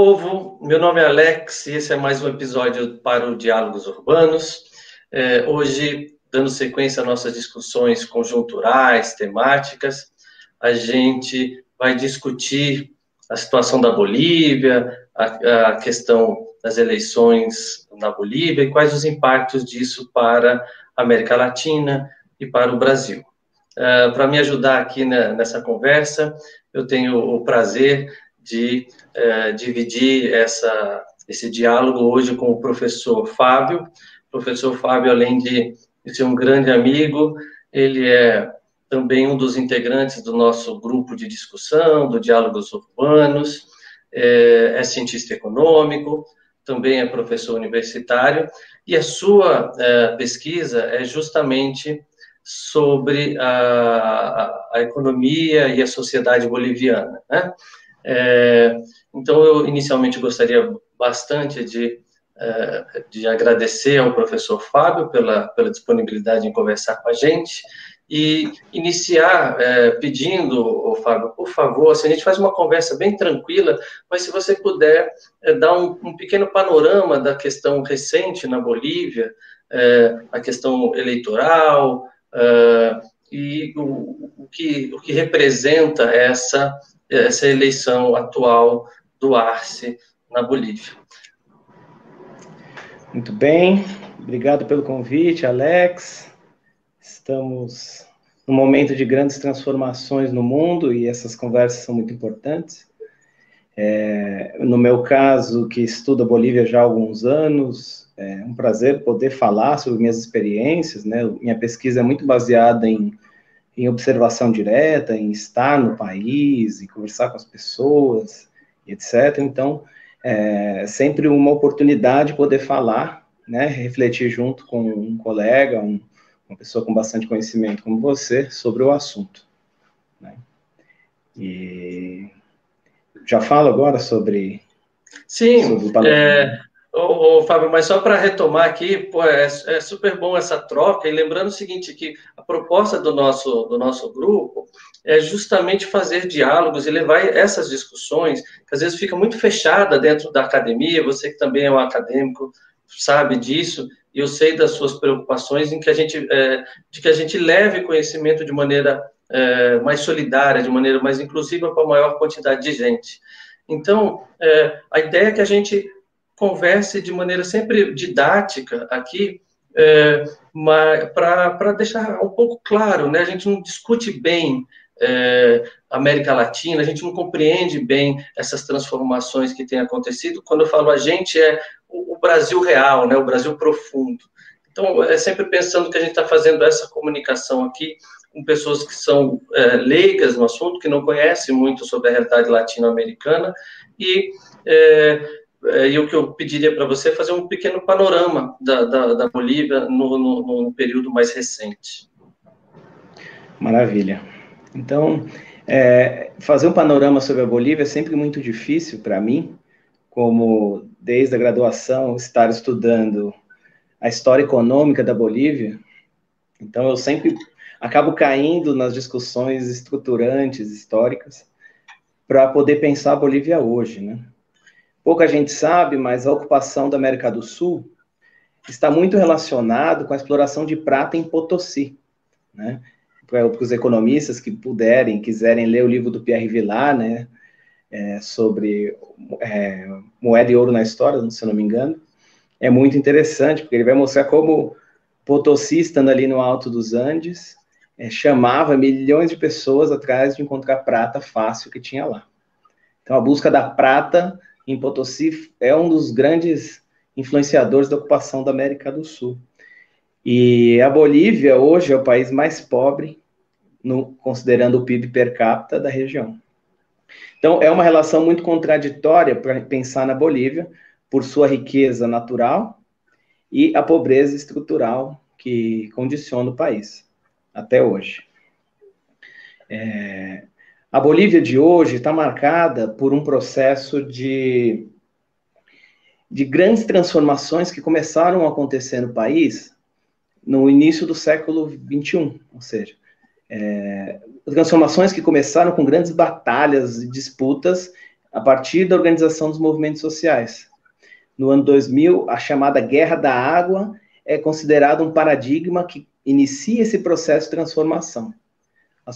povo, meu nome é Alex e esse é mais um episódio para o Diálogos Urbanos. É, hoje, dando sequência às nossas discussões conjunturais, temáticas, a gente vai discutir a situação da Bolívia, a, a questão das eleições na Bolívia e quais os impactos disso para a América Latina e para o Brasil. Uh, para me ajudar aqui na, nessa conversa, eu tenho o prazer de é, dividir essa, esse diálogo hoje com o professor Fábio. O professor Fábio, além de, ser um grande amigo, ele é também um dos integrantes do nosso grupo de discussão, do Diálogos Urbanos, é, é cientista econômico, também é professor universitário, e a sua é, pesquisa é justamente sobre a, a, a, economia e a sociedade boliviana. Né? É, então, eu inicialmente gostaria bastante de, é, de agradecer ao professor Fábio pela, pela disponibilidade em conversar com a gente e iniciar é, pedindo, Fábio, por favor, se assim, a gente faz uma conversa bem tranquila, mas se você puder é, dar um, um, pequeno panorama da questão recente na Bolívia, é, a questão eleitoral é, e o, o, que, o que representa essa essa eleição atual do Arce na Bolívia. Muito bem, obrigado pelo convite, Alex. Estamos num momento de grandes transformações no mundo e essas conversas são muito importantes. É, no meu caso, que estudo a Bolívia já há alguns anos, é um prazer poder falar sobre minhas experiências, né? Minha pesquisa é muito baseada em em observação direta, em estar no país e conversar com as pessoas, etc. Então, é sempre uma oportunidade de poder falar, né, refletir junto com um colega, um, uma pessoa com bastante conhecimento como você, sobre o assunto. Né? E já falo agora sobre. Sim, sobre é, Ô, ô, Fábio, mas só para retomar aqui, pô, é, é, super bom essa troca, e lembrando o seguinte, que a proposta do nosso, do nosso grupo é justamente fazer diálogos e levar essas discussões, que às vezes fica muito fechada dentro da academia, você que também é um acadêmico, sabe disso, e eu sei das suas preocupações em que a gente, é, de que a gente leve conhecimento de maneira é, mais solidária, de maneira mais inclusiva para a maior quantidade de gente. Então, é, a ideia é que a gente converse de maneira sempre didática aqui, é, para deixar um pouco claro, né? A gente não discute bem é, América Latina, a gente não compreende bem essas transformações que têm acontecido. Quando eu falo a gente, é o, Brasil real, né? O Brasil profundo. Então, é sempre pensando que a gente está fazendo essa comunicação aqui com pessoas que são é, leigas no assunto, que não conhecem muito sobre a realidade latino-americana, e é, e o que eu pediria para você é fazer um pequeno panorama da, da, da Bolívia no, no, no, período mais recente. Maravilha. Então, é, fazer um panorama sobre a Bolívia é sempre muito difícil para mim, como desde a graduação estar estudando a história econômica da Bolívia. Então, eu sempre acabo caindo nas discussões estruturantes históricas para poder pensar a Bolívia hoje, né? Pouca gente sabe, mas a ocupação da América do Sul está muito relacionado com a exploração de prata em Potosí, né? Para os economistas que puderem, quiserem ler o livro do Pierre Vilar, né, é, sobre é, moeda e ouro na história, se eu não me engano, é muito interessante, porque ele vai mostrar como Potosí, estando ali no alto dos Andes, é, chamava milhões de pessoas atrás de encontrar prata fácil que tinha lá. Então, a busca da prata em Potosí é um dos grandes influenciadores da ocupação da América do Sul. E a Bolívia hoje é o país mais pobre, no, considerando o PIB per capita da região. Então, é uma relação muito contraditória para pensar na Bolívia, por sua riqueza natural e a pobreza estrutural que condiciona o país, até hoje. É, a Bolívia de hoje está marcada por um processo de, de grandes transformações que começaram a acontecer no país no início do século XXI, ou seja, é, transformações que começaram com grandes batalhas e disputas a partir da organização dos movimentos sociais. No ano 2000, a chamada Guerra da Água é considerada um paradigma que inicia esse processo de transformação.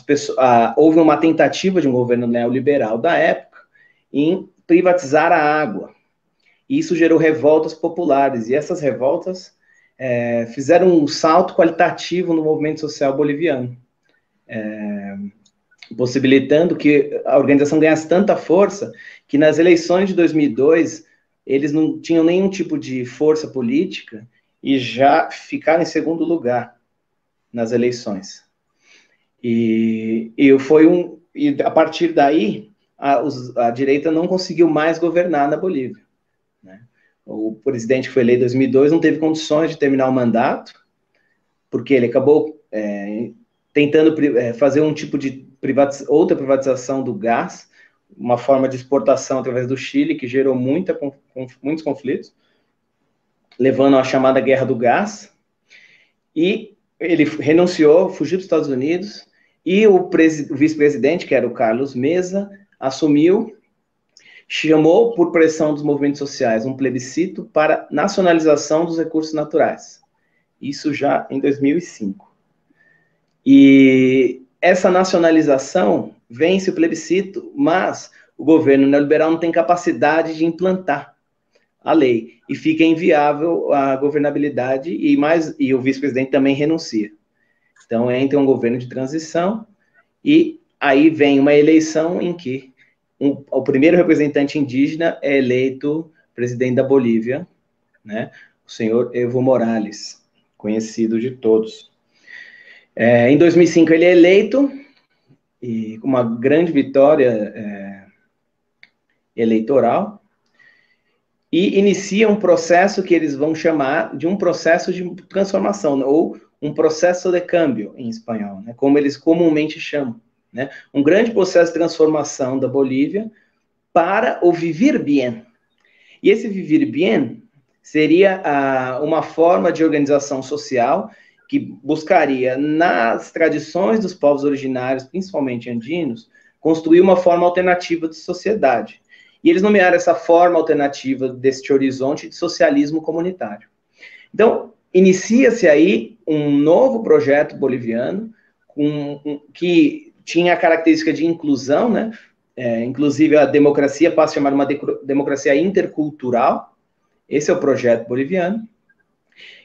Pessoas, ah, houve uma tentativa de um governo neoliberal da época em privatizar a água. Isso gerou revoltas populares, e essas revoltas é, fizeram um salto qualitativo no movimento social boliviano, é, possibilitando que a organização ganhasse tanta força que nas eleições de 2002 eles não tinham nenhum tipo de força política e já ficaram em segundo lugar nas eleições. E, e foi um e a partir daí a, a direita não conseguiu mais governar na Bolívia. Né? O presidente que foi eleito em 2002 não teve condições de terminar o mandato, porque ele acabou é, tentando é, fazer um tipo de privatiz outra privatização do gás, uma forma de exportação através do Chile, que gerou muita, com, muitos conflitos, levando à chamada Guerra do Gás. E ele renunciou, fugiu dos Estados Unidos, e o, o vice-presidente, que era o Carlos Mesa, assumiu, chamou, por pressão dos movimentos sociais, um plebiscito para nacionalização dos recursos naturais. Isso já em 2005. E essa nacionalização vence o plebiscito, mas o governo neoliberal não tem capacidade de implantar a lei e fica inviável a governabilidade e mais e o vice-presidente também renuncia. Então entra um governo de transição e aí vem uma eleição em que um, o primeiro representante indígena é eleito presidente da Bolívia, né? O senhor Evo Morales, conhecido de todos. É, em 2005 ele é eleito e uma grande vitória é, eleitoral e inicia um processo que eles vão chamar de um processo de transformação ou um processo de câmbio em espanhol, né, como eles comumente chamam, né, um grande processo de transformação da Bolívia para o vivir bien. E esse vivir bien seria ah, uma forma de organização social que buscaria, nas tradições dos povos originários, principalmente andinos, construir uma forma alternativa de sociedade. E eles nomearam essa forma alternativa deste horizonte de socialismo comunitário. Então, inicia-se aí um novo projeto boliviano um, um, que tinha a característica de inclusão, né? É, inclusive a democracia passa a chamar uma de democracia intercultural. Esse é o projeto boliviano.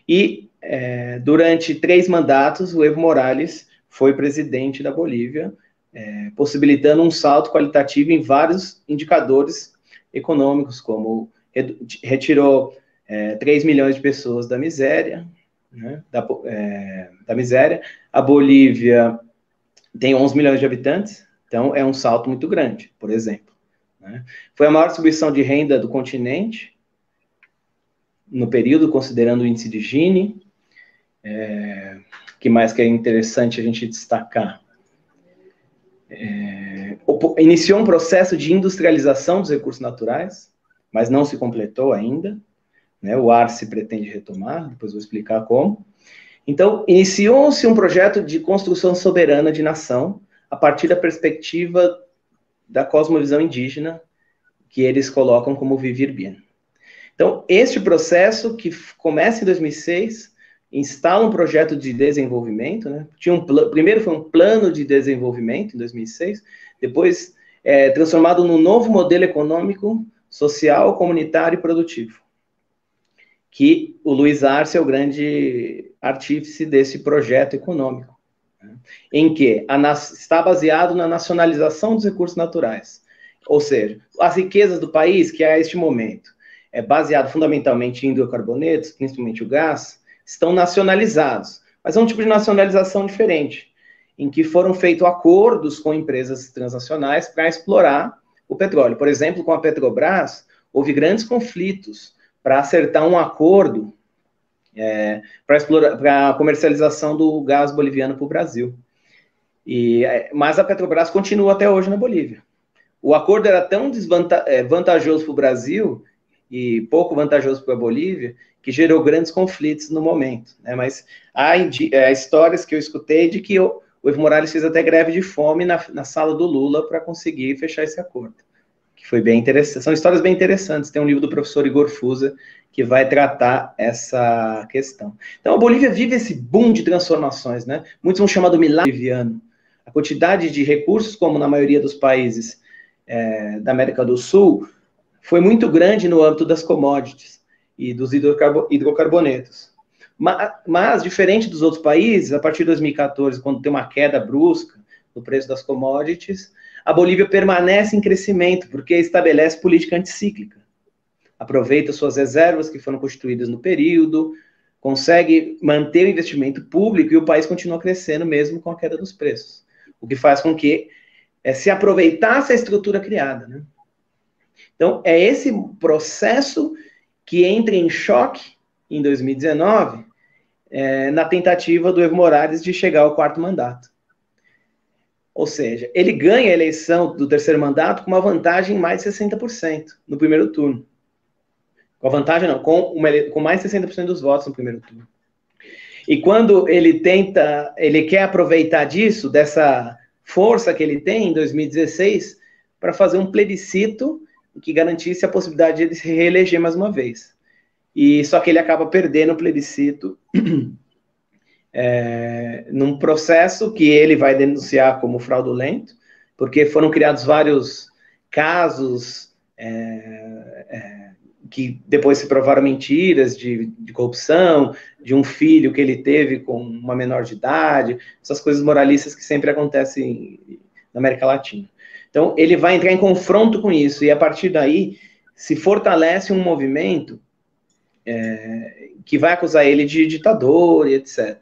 E é, durante três mandatos, o Evo Morales foi presidente da Bolívia, é, possibilitando um salto qualitativo em vários indicadores econômicos, como retirou é, 3 milhões de pessoas da miséria, né, da, é, da miséria. A Bolívia tem 11 milhões de habitantes, então é um salto muito grande, por exemplo. Né. Foi a maior distribuição de renda do continente no período, considerando o índice de Gini. É, que mais que é interessante a gente destacar? É, iniciou um processo de industrialização dos recursos naturais, mas não se completou ainda. Né? O AR se pretende retomar, depois vou explicar como. Então, iniciou-se um projeto de construção soberana de nação a partir da perspectiva da cosmovisão indígena, que eles colocam como vivir bem. Então, este processo, que começa em 2006, instala um projeto de desenvolvimento, né? Tinha um primeiro foi um plano de desenvolvimento em 2006, depois é, transformado num novo modelo econômico, social, comunitário e produtivo. Que o Luiz Arce é o grande artífice desse projeto econômico, né? em que está baseado na nacionalização dos recursos naturais, ou seja, as riquezas do país que a este momento é baseado fundamentalmente em hidrocarbonetos, principalmente o gás, estão nacionalizados. Mas é um tipo de nacionalização diferente, em que foram feitos acordos com empresas transnacionais para explorar o petróleo. Por exemplo, com a Petrobras, houve grandes conflitos para acertar um acordo é, para a comercialização do gás boliviano para o Brasil. E, é, mas a Petrobras continua até hoje na Bolívia. O acordo era tão é, vantajoso para o Brasil e pouco vantajoso para a Bolívia, que gerou grandes conflitos no momento. Né? Mas há, há, histórias que eu escutei de que o, o Evo Morales fez até greve de fome na, na sala do Lula para conseguir fechar esse acordo. Foi bem interessante. São histórias bem interessantes. Tem um livro do professor Igor Fusa que vai tratar essa questão. Então, a Bolívia vive esse boom de transformações, né? Muitos vão chamar do milagre boliviano. A quantidade de recursos, como na maioria dos países é, da América do Sul, foi muito grande no âmbito das commodities e dos hidrocarbonetos. Mas, mas, diferente dos outros países, a partir de 2014, quando tem uma queda brusca no preço das commodities, a Bolívia permanece em crescimento, porque estabelece política anticíclica. Aproveita suas reservas que foram constituídas no período, consegue manter o investimento público e o país continua crescendo mesmo com a queda dos preços. O que faz com que é, se aproveitasse a estrutura criada. Né? Então, é esse processo que entra em choque em 2019 é, na tentativa do Evo Morales de chegar ao quarto mandato. Ou seja, ele ganha a eleição do terceiro mandato com uma vantagem em mais de 60% no primeiro turno. Com a vantagem, não, com, uma, com mais de 60% dos votos no primeiro turno. E quando ele tenta, ele quer aproveitar disso, dessa força que ele tem em 2016, para fazer um plebiscito que garantisse a possibilidade de ele se reeleger mais uma vez. E só que ele acaba perdendo o plebiscito é, num processo que ele vai denunciar como fraudulento, porque foram criados vários casos é, é, que depois se provaram mentiras de, de, corrupção, de um filho que ele teve com uma menor de idade, essas coisas moralistas que sempre acontecem na América Latina. Então, ele vai entrar em confronto com isso, e a partir daí se fortalece um movimento é, que vai acusar ele de ditador e etc.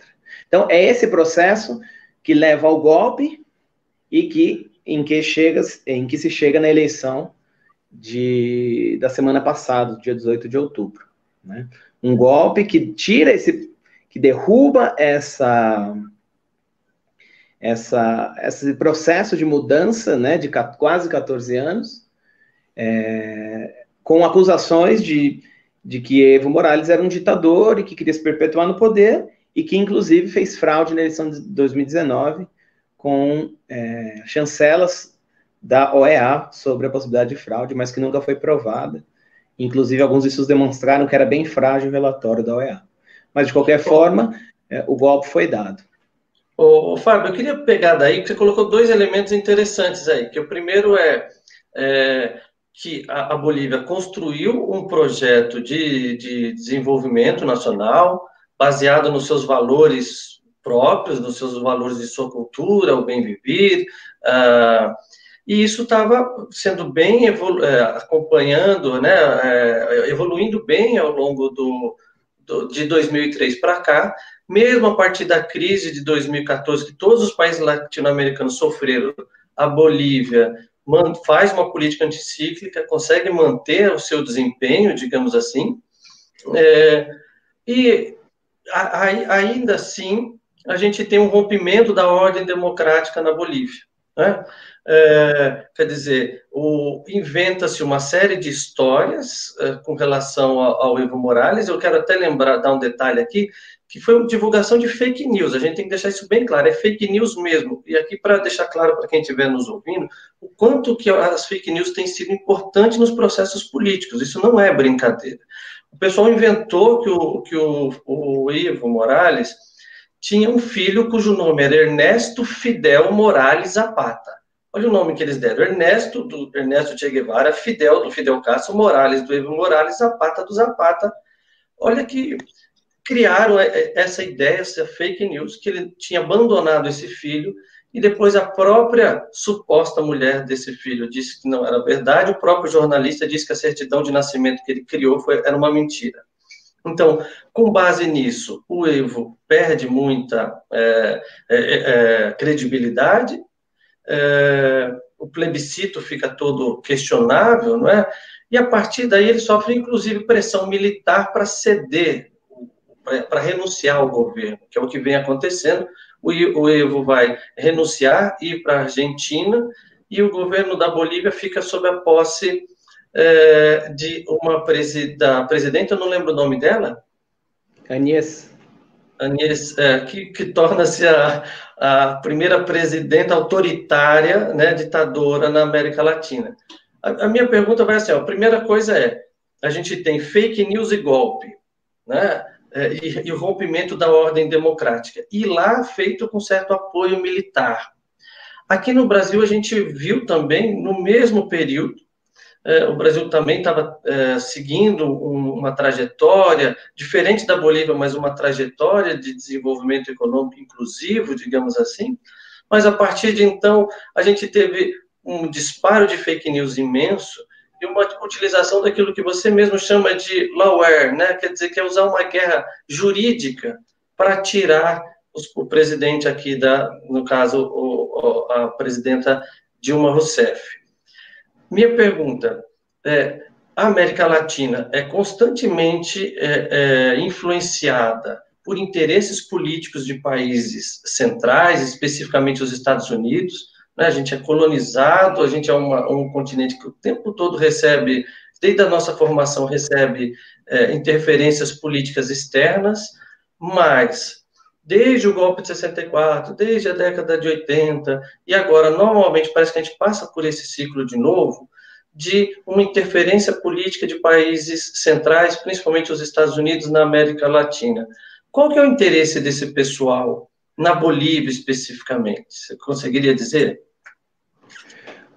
Então, é esse processo que leva ao golpe e que em que chega, em que se chega na eleição de, da semana passada, dia 18 de outubro. Né? Um golpe que tira esse, que derruba essa, essa, esse processo de mudança, né, de quase 14 anos, é, com acusações de, de que Evo Morales era um ditador e que queria se perpetuar no poder, e que inclusive fez fraude na eleição de 2019 com é, chancelas da OEA sobre a possibilidade de fraude, mas que nunca foi provada. Inclusive, alguns disso demonstraram que era bem frágil o relatório da OEA. Mas, de qualquer forma, é, o golpe foi dado. Ô, Fábio, eu queria pegar daí, que você colocou dois elementos interessantes aí, que o primeiro é, é que a, a, Bolívia construiu um projeto de, de desenvolvimento nacional, baseado nos seus valores próprios, nos seus valores de sua cultura, o bem viver, uh, e isso estava sendo bem evolu é, acompanhando, né, é, evoluindo bem ao longo do, do de 2003 para cá, mesmo a partir da crise de 2014, que todos os países latino-americanos sofreram, a Bolívia faz uma política anticíclica, consegue manter o seu desempenho, digamos assim, é, e ainda assim, a gente tem um rompimento da ordem democrática na Bolívia. Né? É, quer dizer, inventa-se uma série de histórias é, com relação ao, ao, Evo Morales. Eu quero até lembrar, dar um detalhe aqui, que foi uma divulgação de fake news. A gente tem que deixar isso bem claro, é fake news mesmo. E aqui, para deixar claro para quem estiver nos ouvindo, o quanto que as fake news têm sido importantes nos processos políticos. Isso não é brincadeira. O pessoal inventou que o, que o, o Ivo Morales tinha um filho cujo nome era Ernesto Fidel Morales Zapata. Olha o nome que eles deram: Ernesto, do Ernesto Che Guevara, Fidel, do Fidel Castro, Morales, do Evo Morales, Zapata, do Zapata. Olha que criaram essa ideia, essa fake news, que ele tinha abandonado esse filho e depois a própria suposta mulher desse filho disse que não era verdade, o próprio jornalista disse que a certidão de nascimento que ele criou foi, era uma mentira. Então, com base nisso, o Evo perde muita é, é, é, credibilidade, é, o plebiscito fica todo questionável, não é? E a partir daí ele sofre, inclusive, pressão militar para ceder, para renunciar ao governo, que é o que vem acontecendo, o Evo vai renunciar, ir para a Argentina, e o governo da Bolívia fica sob a posse é, de uma presida, da presidente, eu não lembro o nome dela. Anies. Anies, é, que, que torna-se a, a primeira presidenta autoritária, né, ditadora na América Latina. A, a minha pergunta vai assim: ó, a primeira coisa é: a gente tem fake news e golpe, né? É, e, e o rompimento da ordem democrática. E lá feito com certo apoio militar. Aqui no Brasil, a gente viu também, no mesmo período, é, o Brasil também estava é, seguindo um, uma trajetória diferente da Bolívia, mas uma trajetória de desenvolvimento econômico inclusivo, digamos assim. Mas a partir de então, a gente teve um disparo de fake news imenso e uma utilização daquilo que você mesmo chama de lawware, né? Quer dizer, que é usar uma guerra jurídica para tirar os, o presidente aqui da, no caso, o, a presidenta Dilma Rousseff. Minha pergunta é: a América Latina é constantemente é, é, influenciada por interesses políticos de países centrais, especificamente os Estados Unidos, né? A gente é colonizado, a gente é uma, um continente que o tempo todo recebe, desde a nossa formação, recebe é, interferências políticas externas, mas desde o golpe de 64, desde a década de 80, e agora, normalmente, parece que a gente passa por esse ciclo de novo, de uma interferência política de países centrais, principalmente os Estados Unidos, na América Latina. Qual que é o interesse desse pessoal na Bolívia especificamente? Você conseguiria dizer?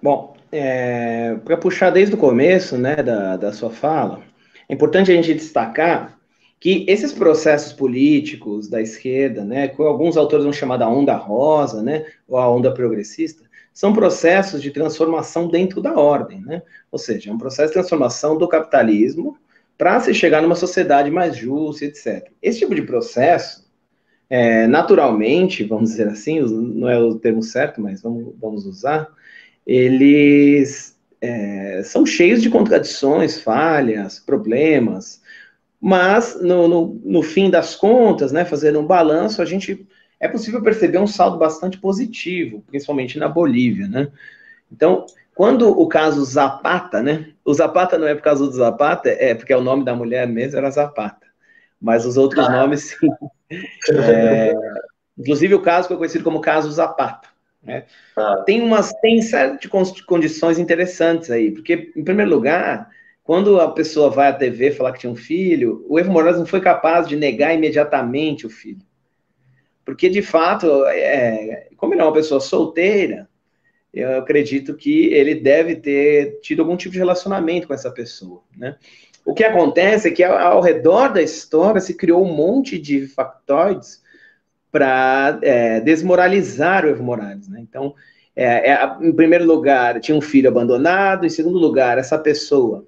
Bom, é, para puxar desde o começo né, da, da sua fala, é importante a gente destacar que esses processos políticos da esquerda, né, que alguns autores vão chamar da onda rosa, né, ou a onda progressista, são processos de transformação dentro da ordem, né? Ou seja, é um processo de transformação do capitalismo para se chegar numa sociedade mais justa, etc. Esse tipo de processo é, naturalmente, vamos dizer assim, não é o termo certo, mas vamos, vamos usar, eles é, são cheios de contradições, falhas, problemas, mas no, no, no, fim das contas, né, fazendo um balanço, a gente é possível perceber um saldo bastante positivo, principalmente na Bolívia, né? Então, quando o caso Zapata, né? O Zapata não é por causa do Zapata, é porque é o nome da mulher mesmo era Zapata, mas os outros ah. nomes sim. É, inclusive o caso foi conhecido como caso Zapata. Né? Ah. Tem umas tem certas condições interessantes aí, porque em primeiro lugar, quando a pessoa vai à TV falar que tinha um filho, o Evo Morales não foi capaz de negar imediatamente o filho, porque de fato, é, como ele é uma pessoa solteira, eu acredito que ele deve ter tido algum tipo de relacionamento com essa pessoa, né? O que acontece é que ao redor da história se criou um monte de factoides para é, desmoralizar o Evo Morales. Né? Então, é, é, em primeiro lugar, tinha um filho abandonado, em segundo lugar, essa pessoa,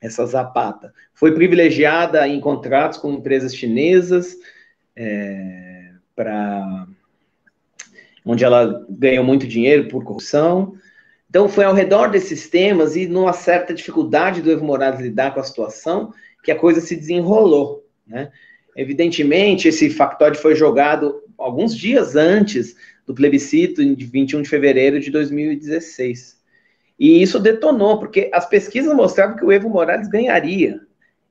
essa Zapata, foi privilegiada em contratos com empresas chinesas, é, para onde ela ganhou muito dinheiro por corrupção. Então, foi ao redor desses temas e numa certa dificuldade do Evo Morales lidar com a situação que a coisa se desenrolou, né? Evidentemente, esse factoide foi jogado alguns dias antes do plebiscito, de 21 de fevereiro de 2016. E isso detonou, porque as pesquisas mostravam que o Evo Morales ganharia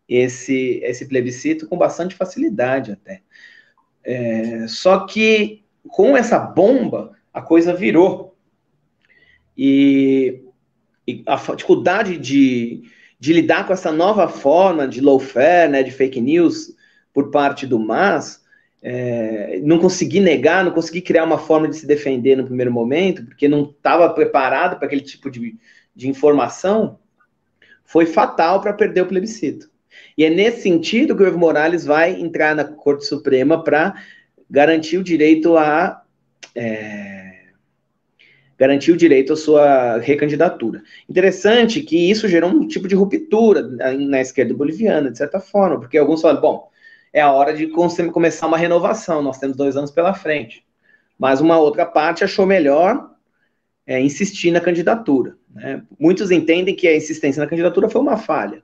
esse, esse plebiscito com bastante facilidade até. É, só que com essa bomba, a coisa virou. E, e a dificuldade de, de lidar com essa nova forma de lawfare, né, de fake news por parte do MAS, é, não consegui negar, não consegui criar uma forma de se defender no primeiro momento, porque não estava preparado para aquele tipo de, de informação, foi fatal para perder o plebiscito. E é nesse sentido que o Evo Morales vai entrar na Corte Suprema para garantir o direito a. É, garantir o direito à sua recandidatura. Interessante que isso gerou um tipo de ruptura na esquerda boliviana, de certa forma, porque alguns falam, bom, é a hora de começar uma renovação, nós temos dois anos pela frente. Mas uma outra parte achou melhor é, insistir na candidatura. Né? Muitos entendem que a insistência na candidatura foi uma falha.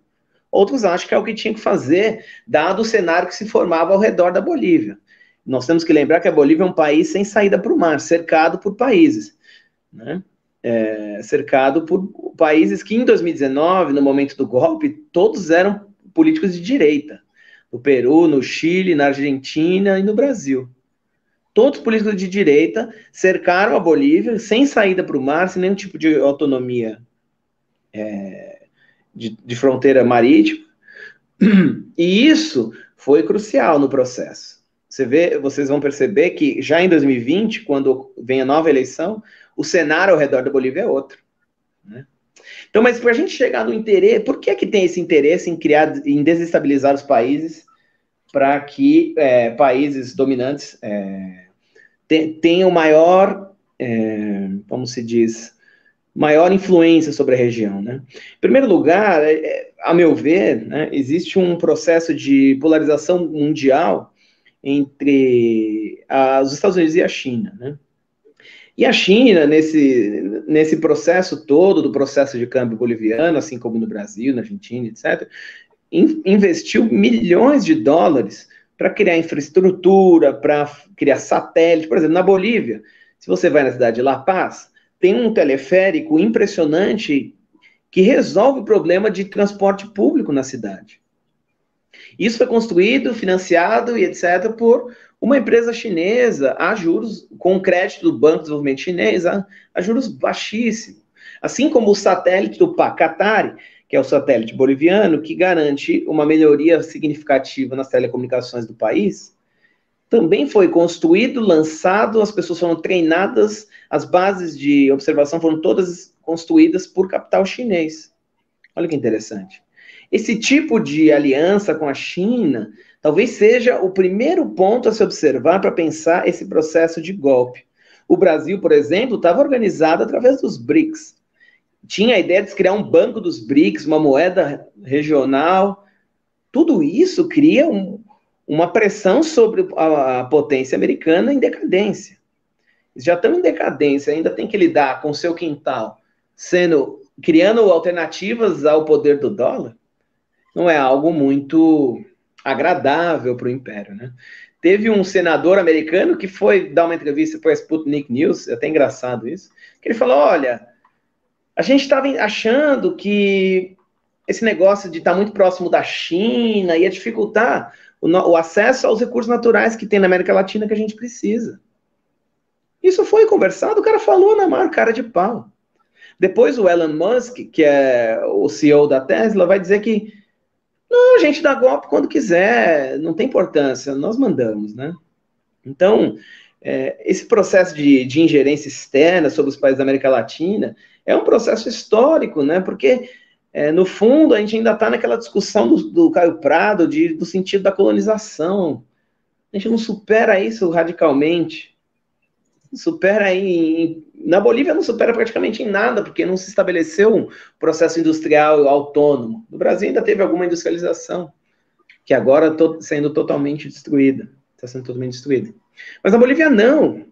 Outros acham que é o que tinha que fazer, dado o cenário que se formava ao redor da Bolívia. Nós temos que lembrar que a Bolívia é um país sem saída para o mar, cercado por países né? É, cercado por países que em 2019, no momento do golpe, todos eram políticos de direita. No Peru, no Chile, na Argentina e no Brasil. Todos políticos de direita cercaram a Bolívia sem saída para o mar, sem nenhum tipo de autonomia é, de, de fronteira marítima. E isso foi crucial no processo. Você vê, vocês vão perceber que já em 2020, quando vem a nova eleição, o cenário ao redor da Bolívia é outro. Né? Então, mas para a gente chegar no interesse, por que que tem esse interesse em criar, em desestabilizar os países para que é, países dominantes é, tenham maior, é, como se diz, maior influência sobre a região. Né? Em primeiro lugar, é, é, a meu ver, né, existe um processo de polarização mundial entre a, os Estados Unidos e a China. Né? E a China, nesse, nesse processo todo, do processo de câmbio boliviano, assim como no Brasil, na Argentina, etc., in, investiu milhões de dólares para criar infraestrutura, para criar satélite. Por exemplo, na Bolívia, se você vai na cidade de La Paz, tem um teleférico impressionante que resolve o problema de transporte público na cidade. Isso foi construído, financiado e etc. por uma empresa chinesa a juros, com crédito do Banco de Desenvolvimento Chinês, a, a juros baixíssimos. Assim como o satélite do Pacatari, que é o satélite boliviano, que garante uma melhoria significativa nas telecomunicações do país, também foi construído, lançado, as pessoas foram treinadas, as bases de observação foram todas construídas por capital chinês. Olha que interessante. Esse tipo de aliança com a China talvez seja o primeiro ponto a se observar para pensar esse processo de golpe. O Brasil, por exemplo, estava organizado através dos BRICS. Tinha a ideia de criar um banco dos BRICS, uma moeda regional. Tudo isso cria um, uma pressão sobre a, a potência americana em decadência. Já estão em decadência, ainda tem que lidar com o seu quintal, sendo criando alternativas ao poder do dólar, não é algo muito agradável para o império, né? Teve um senador americano que foi dar uma entrevista para a Sputnik News, é até engraçado isso, que ele falou: olha, a gente estava achando que esse negócio de estar tá muito próximo da China ia dificultar o, o acesso aos recursos naturais que tem na América Latina que a gente precisa. Isso foi conversado, o cara falou na maior cara de pau. Depois o Elon Musk, que é o CEO da Tesla, vai dizer que não, a gente dá golpe quando quiser, não tem importância, nós mandamos, né? Então, é, esse processo de, de, ingerência externa sobre os países da América Latina é um processo histórico, né? Porque é, no fundo, a gente ainda está naquela discussão do, do Caio Prado, de, do sentido da colonização. A gente não supera isso radicalmente. Supera em, na Bolívia não supera praticamente em nada, porque não se estabeleceu um processo industrial autônomo. No Brasil ainda teve alguma industrialização, que agora está sendo totalmente destruída. Está sendo totalmente destruída. Mas na Bolívia não.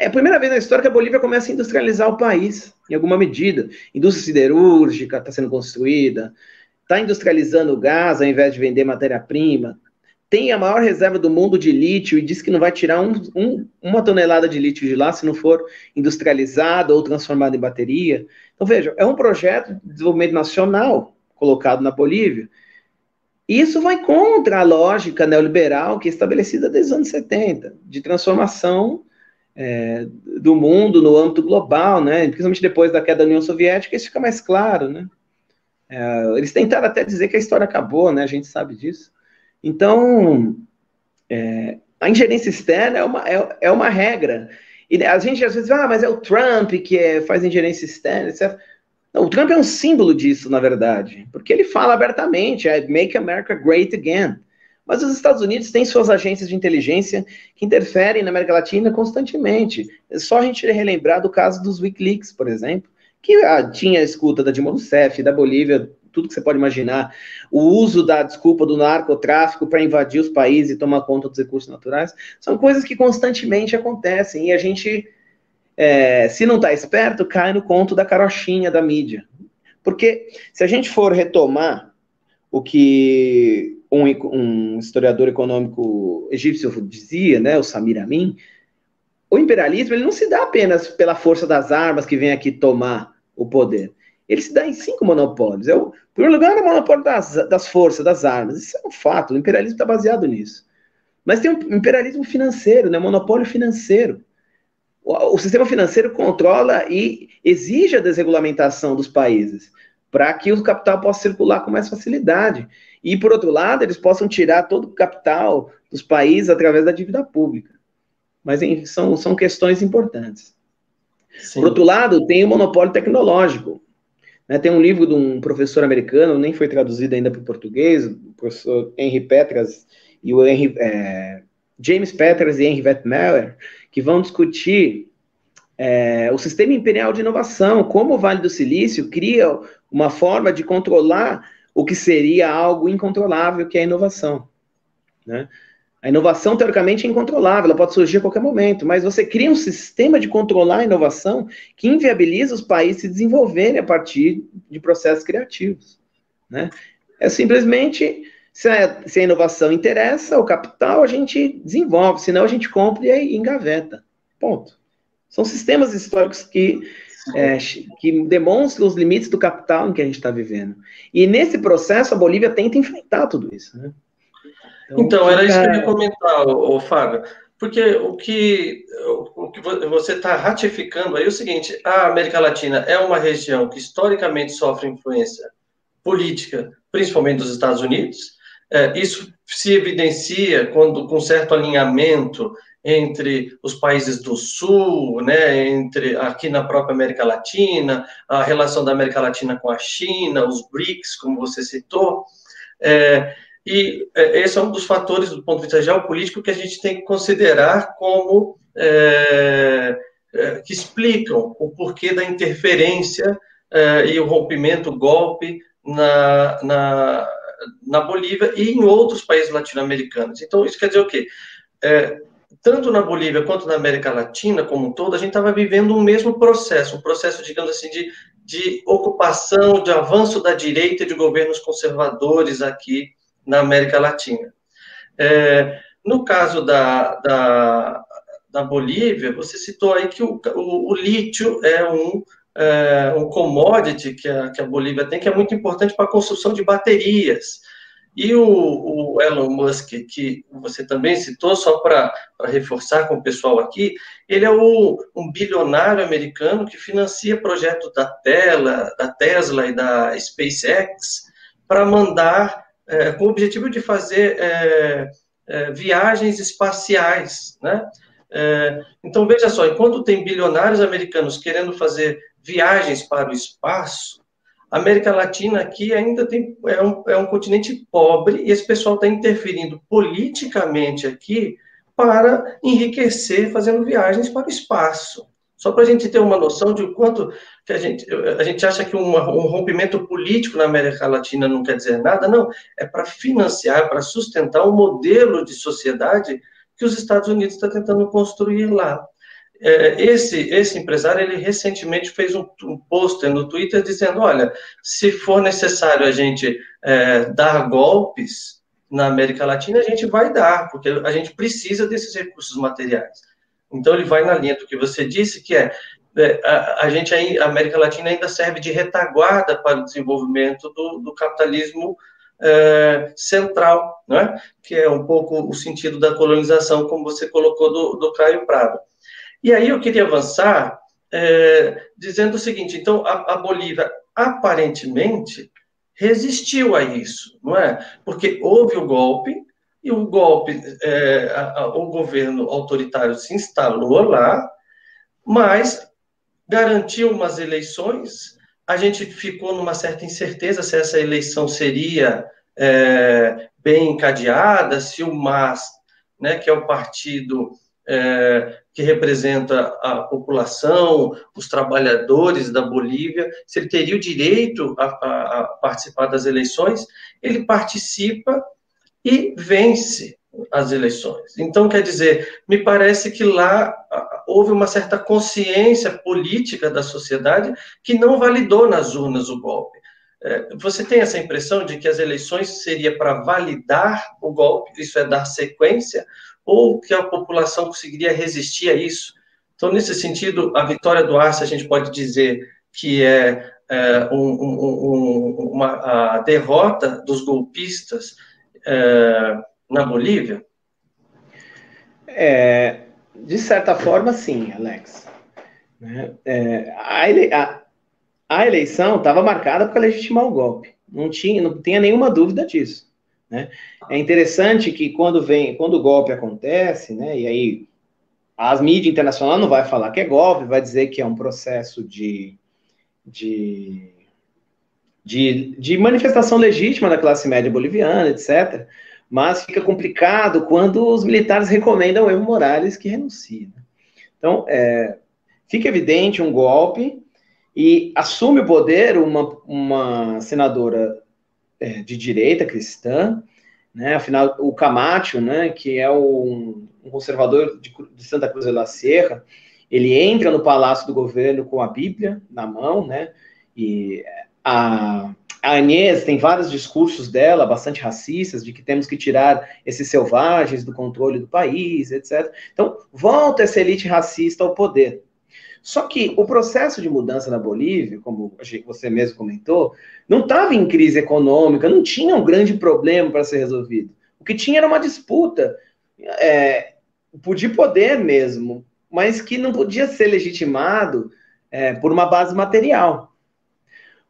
É a primeira vez na história que a Bolívia começa a industrializar o país, em alguma medida. Indústria siderúrgica está sendo construída, está industrializando o gás ao invés de vender matéria-prima, tem a maior reserva do mundo de lítio e diz que não vai tirar um, um, uma tonelada de lítio de lá se não for industrializado ou transformado em bateria. Então, veja, é um projeto de desenvolvimento nacional colocado na Bolívia. Isso vai contra a lógica neoliberal que é estabelecida desde os anos 70, de transformação é, do mundo no âmbito global, né? Principalmente depois da queda da União Soviética, isso fica mais claro, né? É, eles tentaram até dizer que a história acabou, né? A gente sabe disso. Então, é, a ingerência externa é uma, é, é, uma regra. E a gente às vezes, ah, mas é o Trump que é, faz ingerência externa, etc. Não, o Trump é um símbolo disso, na verdade, porque ele fala abertamente, é Make America Great Again. Mas os Estados Unidos têm suas agências de inteligência que interferem na América Latina constantemente. É só a gente relembrar do caso dos Wikileaks, por exemplo, que ah, tinha a escuta da Dilma Rousseff, da Bolívia, tudo que você pode imaginar. O uso da desculpa do narcotráfico para invadir os países e tomar conta dos recursos naturais, são coisas que constantemente acontecem e a gente, é, se não está esperto, cai no conto da carochinha da mídia. Porque se a gente for retomar o que um, um, historiador econômico egípcio dizia, né, o Samir Amin, o imperialismo ele não se dá apenas pela força das armas que vem aqui tomar o poder. Ele se dá em cinco monopólios. É o, em primeiro lugar, é o monopólio das, das forças, das armas. Isso é um fato. O imperialismo está baseado nisso. Mas tem um imperialismo financeiro, né, monopólio financeiro. O, o sistema financeiro controla e exige a desregulamentação dos países para que o capital possa circular com mais facilidade. E, por outro lado, eles possam tirar todo o capital dos países através da dívida pública. Mas são, são questões importantes. Sim. Por outro lado, tem o monopólio tecnológico. Né, tem um livro de um professor americano, nem foi traduzido ainda para o português, o professor Henry Petras e o Henry, é, James Petras e Henry Wettmauer, que vão discutir é, o sistema imperial de inovação, como o Vale do Silício cria uma forma de controlar o que seria algo incontrolável, que é a inovação. Né? A inovação, teoricamente, é incontrolável, ela pode surgir a qualquer momento, mas você cria um sistema de controlar a inovação que inviabiliza os países se desenvolverem a partir de processos criativos. Né? É simplesmente, se a, se a inovação interessa, o capital, a gente desenvolve, senão a gente compra e engaveta. Ponto. São sistemas históricos que, é, que demonstram os limites do capital em que a gente está vivendo. E nesse processo, a Bolívia tenta enfrentar tudo isso. Né? Então, então era isso que eu ia comentar, o Fábio. Porque o que, o que você está ratificando aí é o seguinte: a América Latina é uma região que historicamente sofre influência política, principalmente dos Estados Unidos. É, isso se evidencia quando, com certo alinhamento entre os países do Sul, né, entre aqui na própria América Latina, a relação da América Latina com a China, os BRICS, como você citou. É, e é, esse é um dos fatores, do ponto de vista geopolítico, que a gente tem que considerar como é, é, que explicam o porquê da interferência é, e o rompimento, o golpe na, na, na Bolívia e em outros países latino-americanos. Então, isso quer dizer o quê? É, tanto na Bolívia quanto na América Latina como um todo, a gente estava vivendo um mesmo processo, um processo, digamos assim, de, de ocupação, de avanço da direita e de governos conservadores aqui na América Latina. É, no caso da, da, da, Bolívia, você citou aí que o, o, o lítio é um, é um commodity que a, que a Bolívia tem, que é muito importante para a construção de baterias. E o, o, Elon Musk, que você também citou, só para reforçar com o pessoal aqui, ele é o, um bilionário americano que financia projetos da, Tela, da Tesla e da SpaceX para mandar é, com o objetivo de fazer é, é, viagens espaciais, né? É, então, veja só, enquanto tem bilionários americanos querendo fazer viagens para o espaço, a América Latina aqui ainda tem, é, um, é um continente pobre e esse pessoal está interferindo politicamente aqui para enriquecer fazendo viagens para o espaço. Só para a gente ter uma noção de quanto que a gente, a gente acha que um rompimento político na América Latina não quer dizer nada, não. É para financiar, para sustentar o um modelo de sociedade que os Estados Unidos está tentando construir lá. É, esse, esse empresário, ele recentemente fez um, um pôster no Twitter dizendo, olha, se for necessário a gente é, dar golpes na América Latina, a gente vai dar, porque a gente precisa desses recursos materiais. Então, ele vai na linha do que você disse, que é, é a, a, gente, a América Latina ainda serve de retaguarda para o desenvolvimento do, do capitalismo é, central, né? que é um pouco o sentido da colonização, como você colocou do, do Caio Prado. E aí eu queria avançar é, dizendo o seguinte: então, a, a Bolívia aparentemente resistiu a isso, não é? Porque houve o golpe, e o golpe, é, a, a, o governo autoritário se instalou lá, mas garantiu umas eleições. A gente ficou numa certa incerteza se essa eleição seria é, bem encadeada, se o MAS, né, que é o partido é, que representa a população, os trabalhadores da Bolívia, se ele teria o direito a, a, a participar das eleições, ele participa e vence as eleições. Então, quer dizer, me parece que lá houve uma certa consciência política da sociedade que não validou nas urnas o golpe. É, você tem essa impressão de que as eleições seria para validar o golpe, isso é dar sequência, ou que a população conseguiria resistir a isso? Então, nesse sentido, a vitória do Arce, a gente pode dizer que é, é um, um, um, uma, a derrota dos golpistas é, na Bolívia? É, de certa forma, sim, Alex. Né? É, a, a, a eleição estava marcada para legitimar o golpe. Não tinha, não tinha nenhuma dúvida disso. Né? É interessante que quando vem, quando o golpe acontece, né, e aí as mídias internacionais não vai falar que é golpe, vai dizer que é um processo de, de, de, de manifestação legítima da classe média boliviana, etc. Mas fica complicado quando os militares recomendam Evo Morales que renuncie. Né? Então, é, fica evidente um golpe e assume o poder uma, uma senadora é, de direita cristã, né? Afinal, o Camacho, né, que é um, um conservador de, de, Santa Cruz de la Sierra, ele entra no palácio do governo com a Bíblia na mão, né? E a, a Agnès tem vários discursos dela, bastante racistas, de que temos que tirar esses selvagens do controle do país, etc. Então, volta essa elite racista ao poder. Só que o processo de mudança na Bolívia, como você mesmo comentou, não estava em crise econômica, não tinha um grande problema para ser resolvido. O que tinha era uma disputa é, de poder mesmo, mas que não podia ser legitimado é, por uma base material.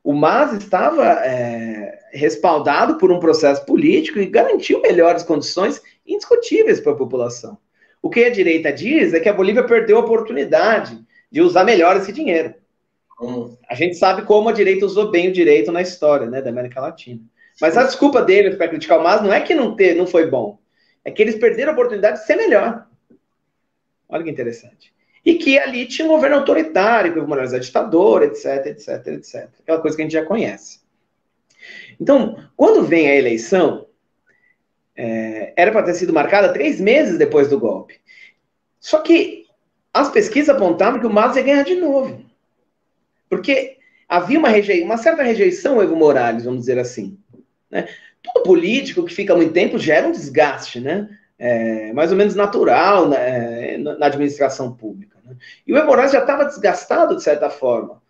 O MAS estava é, respaldado por um processo político e garantiu melhores condições indiscutíveis para a população. O que a direita diz é que a Bolívia perdeu a oportunidade de usar melhor esse dinheiro. Hum. A gente sabe como a direita usou bem o direito na história né, da América Latina. Mas a desculpa deles para criticar o MAS não é que não, ter, não foi bom, é que eles perderam a oportunidade de ser melhor. Olha que interessante. E que ali tinha um governo autoritário, que o Morales é ditador, etc, etc, etc. Aquela coisa que a gente já conhece. Então, quando vem a eleição, é, era para ter sido marcada três meses depois do golpe. Só que as pesquisas apontavam que o Matos ia ganhar de novo. Porque havia uma, uma certa rejeição ao Evo Morales, vamos dizer assim. Né? Todo político que fica muito tempo gera um desgaste, né? É, mais ou menos natural né? na administração pública. Né? E o Evo já estava desgastado, de certa forma.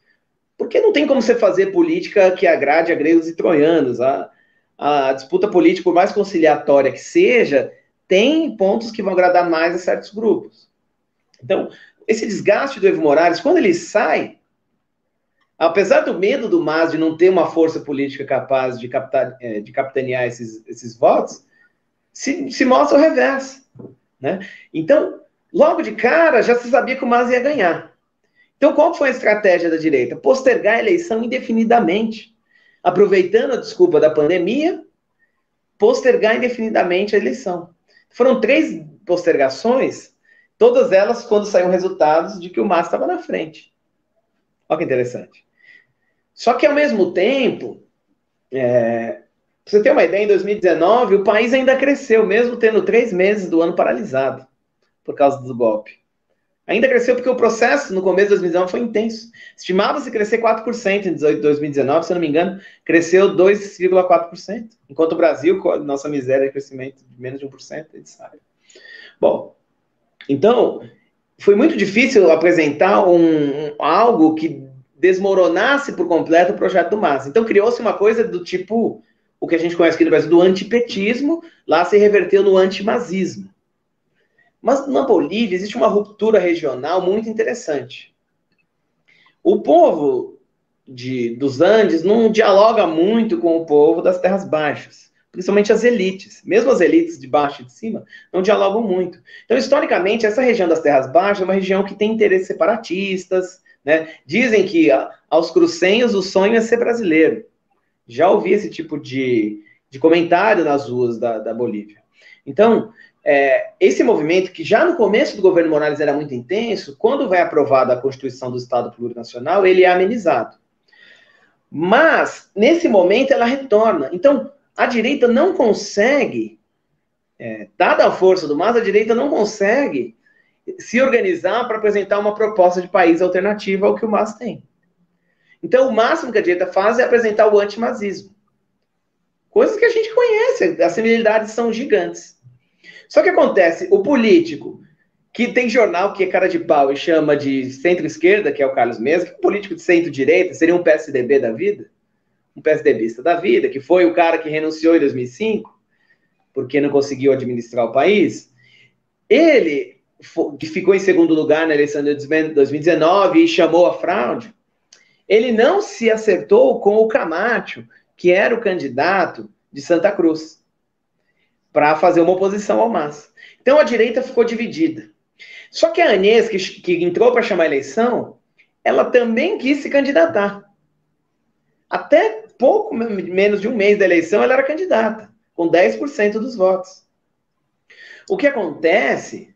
Porque não tem como você fazer política que agrade a gregos e troianos. A, a disputa política, por mais conciliatória que seja, tem pontos que vão agradar mais a certos grupos. Então, esse desgaste do Evo Morales, quando ele sai, apesar do medo do MAS de não ter uma força política capaz de, captar, é, de capitanear esses, esses votos, se, se mostra o reverso. Né? Então, logo de cara, já se sabia que o MAS ia ganhar. Então, qual foi a estratégia da direita? Postergar a eleição indefinidamente. Aproveitando a desculpa da pandemia, postergar indefinidamente a eleição. Foram três postergações Todas elas quando saíram resultados de que o Massa estava na frente. Olha que interessante. Só que ao mesmo tempo, é, você ter uma ideia, em 2019 o país ainda cresceu, mesmo tendo três meses do ano paralisado por causa do golpe. Ainda cresceu porque o processo no começo de 2019 foi intenso. Estimava-se crescer 4% em 2019, se eu não me engano, cresceu 2,4%. Enquanto o Brasil, nossa miséria de crescimento de menos de 1%, ele sabe. Bom, então, foi muito difícil apresentar um, um, algo que desmoronasse por completo o projeto do MAS. Então, criou-se uma coisa do tipo, o que a gente conhece aqui no Brasil, do antipetismo, lá se reverteu no antimazismo. Mas na Bolívia existe uma ruptura regional muito interessante. O povo de, dos Andes não dialoga muito com o povo das terras baixas principalmente as elites. Mesmo as elites de baixo e de cima não dialogam muito. Então, historicamente, essa região das Terras Baixas é uma região que tem interesses separatistas. Né? Dizem que aos crucenhos o sonho é ser brasileiro. Já ouvi esse tipo de, de comentário nas ruas da, da Bolívia. Então, é, esse movimento, que já no começo do governo Morales era muito intenso, quando vai aprovada a Constituição do Estado Plurinacional, ele é amenizado. Mas, nesse momento, ela retorna. Então, a direita não consegue, é, dada a força do MAS, a direita não consegue se organizar para apresentar uma proposta de país alternativa ao que o MAS tem. Então, o máximo que a direita faz é apresentar o antimazismo. Coisas que a gente conhece, as similaridades são gigantes. Só que acontece, o político que tem jornal que é cara de pau e chama de centro-esquerda, que é o Carlos Mesa, que é um político de centro-direita, seria um PSDB da vida, um PSDBista da vida, que foi o cara que renunciou em 2005, porque não conseguiu administrar o país, ele, que ficou em segundo lugar na eleição de 2019 e chamou a fraude, ele não se acertou com o Camacho, que era o candidato de Santa Cruz, para fazer uma oposição ao MAS. Então a direita ficou dividida. Só que a Anês, que, que entrou para chamar a eleição, ela também quis se candidatar. Até pouco menos de um mês da eleição, ela era candidata, com 10% dos votos. O que acontece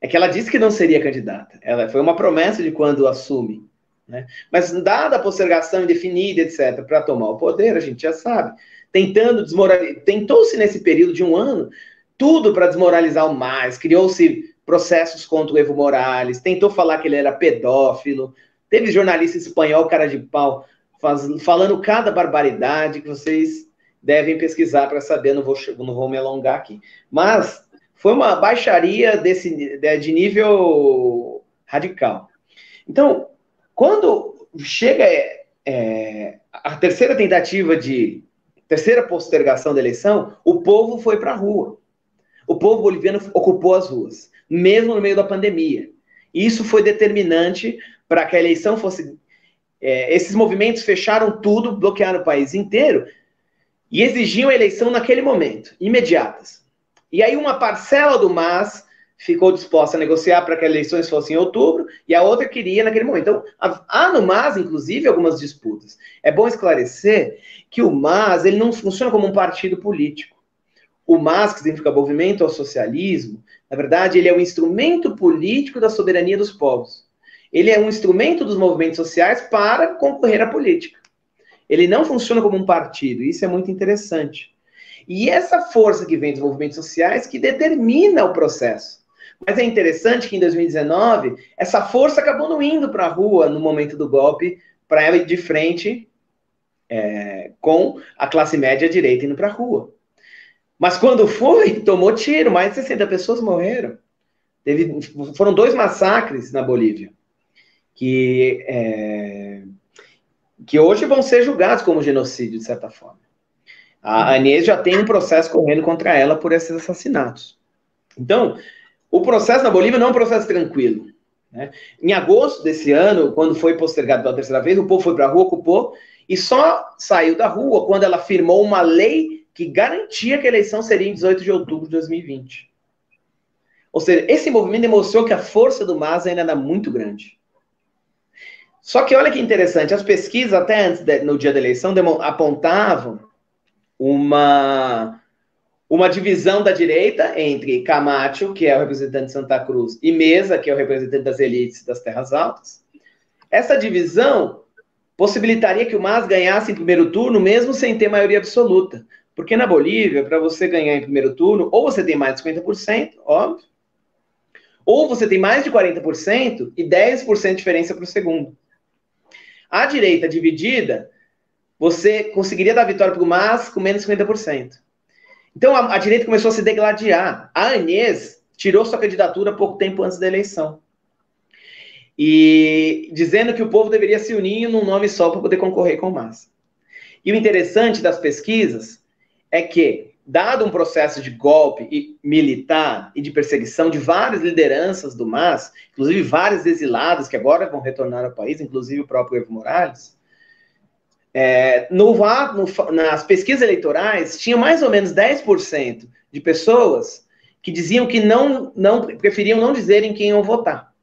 é que ela disse que não seria candidata. Ela foi uma promessa de quando assume. Né? Mas, dada a postergação indefinida, etc., para tomar o poder, a gente já sabe, tentando desmoralizar, tentou-se nesse período de um ano tudo para desmoralizar o mais, criou-se processos contra o Evo Morales, tentou falar que ele era pedófilo, teve jornalista espanhol, cara de pau, faz, falando cada barbaridade que vocês devem pesquisar para saber, não vou, não vou me alongar aqui. Mas foi uma baixaria desse, de nível radical. Então, quando chega é, é, a terceira tentativa de terceira postergação da eleição, o povo foi para a rua. O povo boliviano ocupou as ruas, mesmo no meio da pandemia. Isso foi determinante para que a eleição fosse. É, esses movimentos fecharam tudo, bloquearam o país inteiro e exigiam a eleição naquele momento, imediatas. E aí uma parcela do MAS ficou disposta a negociar para que as eleições fossem em outubro, e a outra queria naquele momento. Então, há no MAS, inclusive, algumas disputas. É bom esclarecer que o MAS ele não funciona como um partido político. O MAS, que significa Movimento ao Socialismo, na verdade, ele é um instrumento político da soberania dos povos. Ele é um instrumento dos movimentos sociais para concorrer à política. Ele não funciona como um partido, isso é muito interessante. E essa força que vem dos movimentos sociais que determina o processo. Mas é interessante que em 2019, essa força acabou não indo para a rua no momento do golpe, para ela ir de frente é, com a classe média direita indo para a rua. Mas quando foi, tomou tiro, mais de 60 pessoas morreram. Teve, foram dois massacres na Bolívia, que, é, que hoje vão ser julgados como genocídio, de certa forma. A Anês já tem um processo correndo contra ela por esses assassinatos. Então, o processo na Bolívia não é um processo tranquilo. Né? Em agosto desse ano, quando foi postergado pela terceira vez, o povo foi para a rua, ocupou, e só saiu da rua quando ela firmou uma lei que garantia que a eleição seria em 18 de outubro de 2020. Ou seja, esse movimento demonstrou que a força do MAS ainda era muito grande. Só que olha que interessante, as pesquisas até antes de, no dia da eleição apontavam uma uma divisão da direita entre Camacho, que é o representante de Santa Cruz, e Mesa, que é o representante das elites das terras altas. Essa divisão possibilitaria que o MAS ganhasse em primeiro turno, mesmo sem ter maioria absoluta. Porque na Bolívia, para você ganhar em primeiro turno, ou você tem mais de 50%, óbvio, ou você tem mais de 40% e 10% de diferença para o segundo. A direita dividida, você conseguiria dar vitória para o MAS com menos de 50%. Então a, a, direita começou a se degladiar. A Anês tirou sua candidatura pouco tempo antes da eleição. E dizendo que o povo deveria se unir num nome só para poder concorrer com o MAS. E o interessante das pesquisas é que, dado um processo de golpe militar e de perseguição de várias lideranças do MAS, inclusive vários exilados que agora vão retornar ao país, inclusive o próprio Evo Morales, é, no, no, nas pesquisas eleitorais, tinha mais ou menos 10% de pessoas que diziam que não, não preferiam não dizer em quem iam votar.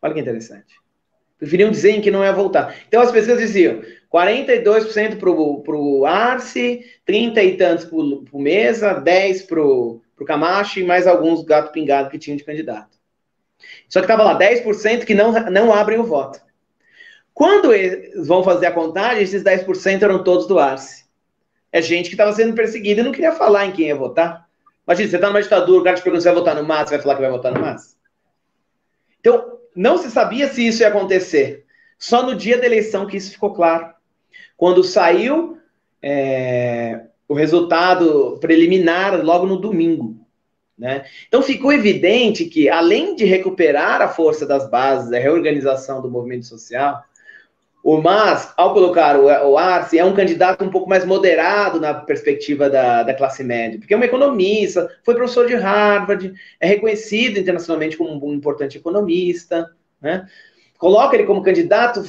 Olha que interessante. Preferiam dizer em que não ia votar. Então as pesquisas diziam 42% para o Arce, 30 e tantos para o Mesa, 10 para o Camacho e mais alguns gato pingado que tinham de candidato. Só que estava lá 10% que não, não abrem o voto. Quando eles vão fazer a contagem, esses 10% eram todos do Arce. É gente que estava sendo perseguida e não queria falar em quem ia votar. Imagina, você está numa ditadura, o cara te pergunta se vai votar no MAS, você vai falar que vai votar no MAS? Então, não se sabia se isso ia acontecer. Só no dia da eleição que isso ficou claro. Quando saiu é, o resultado preliminar, logo no domingo. Né? Então ficou evidente que, além de recuperar a força das bases, a reorganização do movimento social, o Mas, ao colocar o, Arce, é um candidato um pouco mais moderado na perspectiva da, da classe média, porque é um economista, foi professor de Harvard, é reconhecido internacionalmente como um importante economista, né? Coloca ele como candidato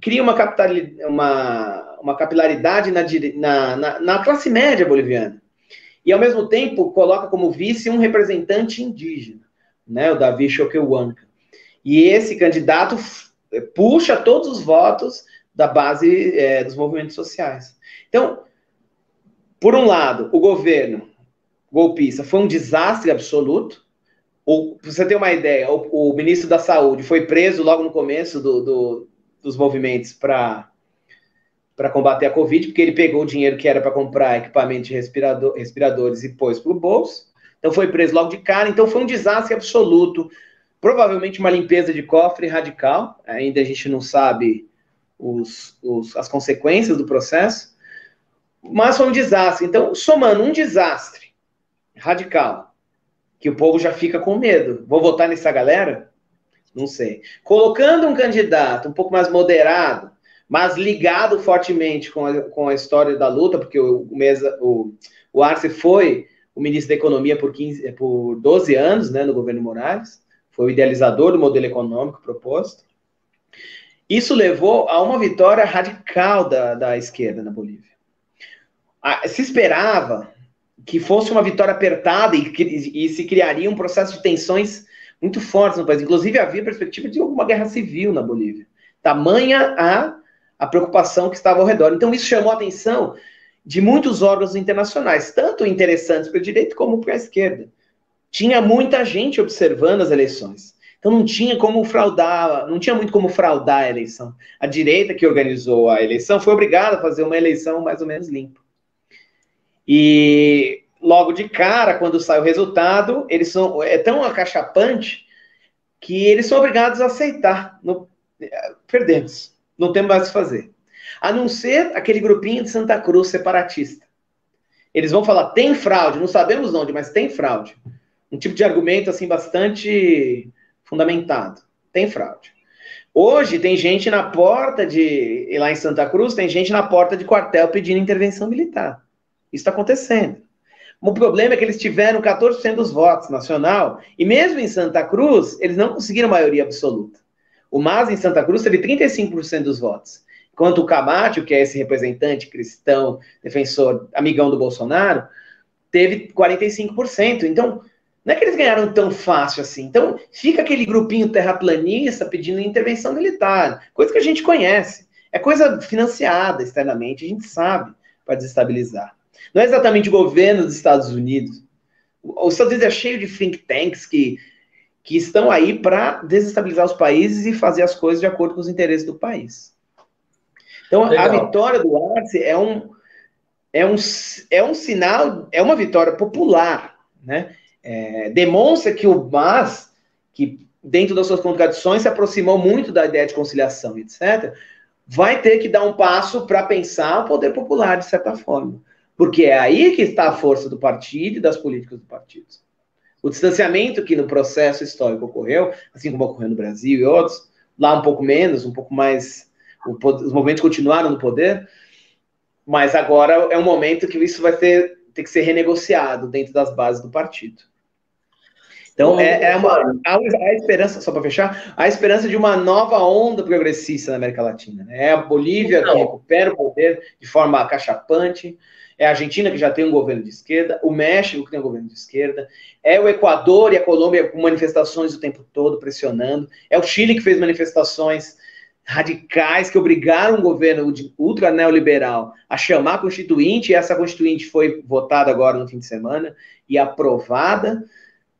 cria uma, capital, uma, uma capilaridade na, na, na, na classe média boliviana. E, ao mesmo tempo, coloca como vice um representante indígena, né, o Davi Choquehuanca. E esse candidato puxa todos os votos da base é, dos movimentos sociais. Então, por um lado, o governo golpista foi um desastre absoluto. O, você ter uma ideia, o, o, ministro da Saúde foi preso logo no começo do, do, dos movimentos para para combater a Covid, porque ele pegou o dinheiro que era para comprar equipamento de respirador, respiradores e pôs para o bolso. Então foi preso logo de cara. Então foi um desastre absoluto. Provavelmente uma limpeza de cofre radical. Ainda a gente não sabe os, os, as consequências do processo. Mas foi um desastre. Então, somando um desastre radical, que o povo já fica com medo. Vou votar nessa galera? Não sei. Colocando um candidato um pouco mais moderado, mas ligado fortemente com a, com a história da luta, porque o, Mesa, o, o Arce foi o ministro da Economia por, 15, por 12 anos né, no governo Moraes, foi o idealizador do modelo econômico proposto. Isso levou a uma vitória radical da, da esquerda na Bolívia. Se esperava que fosse uma vitória apertada e, e se criaria um processo de tensões muito fortes no país. Inclusive, havia perspectiva de alguma guerra civil na Bolívia. Tamanha a a preocupação que estava ao redor. Então, isso chamou a atenção de muitos órgãos internacionais, tanto interessantes para a direita como para a esquerda. Tinha muita gente observando as eleições. Então não tinha como fraudar, não tinha muito como fraudar a eleição. A direita que organizou a eleição foi obrigada a fazer uma eleição mais ou menos limpa. E logo de cara, quando sai o resultado, eles são é tão acachapante que eles são obrigados a aceitar. No, perdemos não temos mais o que fazer. A não ser aquele grupinho de Santa Cruz separatista. Eles vão falar, tem fraude, não sabemos onde, mas tem fraude. Um tipo de argumento, assim, bastante fundamentado. Tem fraude. Hoje tem gente na porta de. Lá em Santa Cruz, tem gente na porta de quartel pedindo intervenção militar. Isso está acontecendo. O problema é que eles tiveram 14% dos votos nacional, e mesmo em Santa Cruz, eles não conseguiram maioria absoluta. O Mas em Santa Cruz teve 35% dos votos. Enquanto o Camacho, que é esse representante cristão, defensor, amigão do Bolsonaro, teve 45%. Então, não é que eles ganharam tão fácil assim. Então, fica aquele grupinho terraplanista pedindo intervenção militar, coisa que a gente conhece. É coisa financiada externamente, a gente sabe, para desestabilizar. Não é exatamente o governo dos Estados Unidos. Os Estados Unidos é cheio de think tanks que que estão aí para desestabilizar os países e fazer as coisas de acordo com os interesses do país. Então, Legal. a vitória do Arce é um, é, um, é um sinal, é uma vitória popular, né? É, demonstra que o MAS, que dentro das suas contradições se aproximou muito da ideia de conciliação, etc., vai ter que dar um passo para pensar o poder popular, de certa forma. Porque é aí que está a força do partido e das políticas do partido. O distanciamento que no processo histórico ocorreu, assim como ocorreu no Brasil e outros, lá um pouco menos, um pouco mais. os movimentos continuaram no poder, mas agora é um momento que isso vai ter, ter que ser renegociado dentro das bases do partido. Então, é, é uma, há a esperança, só para fechar, a esperança de uma nova onda progressista na América Latina. Né? É a Bolívia então, que recupera o poder de forma acachapante, é a Argentina, que já tem um governo de esquerda, o México, que tem um governo de esquerda, é o Equador e a Colômbia com manifestações o tempo todo, pressionando, é o Chile, que fez manifestações radicais que obrigaram o governo ultra neoliberal a chamar a constituinte, e essa constituinte foi votada agora no fim de semana e aprovada,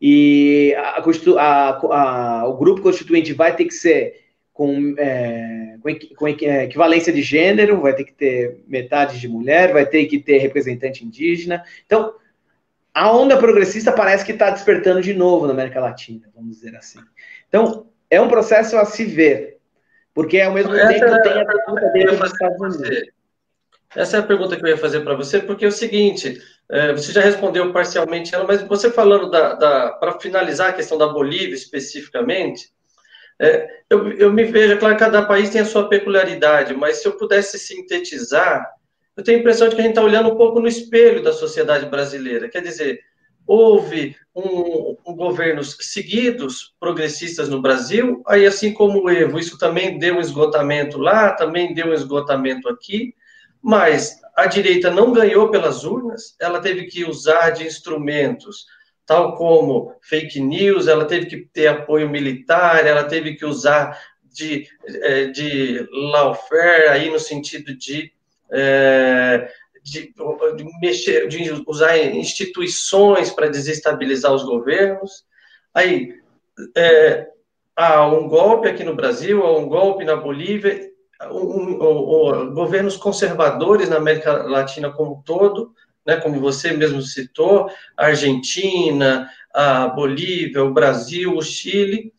e a, a, a, o grupo constituinte vai ter que ser com, é, com, com, é, equivalência de gênero, vai ter que ter metade de mulher, vai ter que ter representante indígena. Então, a onda progressista parece que está despertando de novo na América Latina, vamos dizer assim. Então, é um processo a se ver, porque ao mesmo Essa tempo é, tem a pergunta dele dos Estados Unidos. Essa é a pergunta que eu ia fazer para você, porque é o seguinte, é, você já respondeu parcialmente ela, mas você falando da, da para finalizar a questão da Bolívia especificamente, é, eu, eu me vejo, é claro, cada país tem a sua peculiaridade, mas se eu pudesse sintetizar, eu tenho a impressão de que a gente está olhando um pouco no espelho da sociedade brasileira. Quer dizer, houve um, um, governos seguidos, progressistas no Brasil, aí assim como o Evo, isso também deu um esgotamento lá, também deu um esgotamento aqui, mas a direita não ganhou pelas urnas, ela teve que usar de instrumentos, tal como fake news, ela teve que ter apoio militar, ela teve que usar de, é, de lawfare, aí no sentido de, é, de, de, mexer, de usar instituições para desestabilizar os governos. Aí, é, há um golpe aqui no Brasil, há um golpe na Bolívia, um, um, um, governos conservadores na América Latina como um todo, né, como você mesmo citou, a Argentina, a Bolívia, o Brasil, o Chile.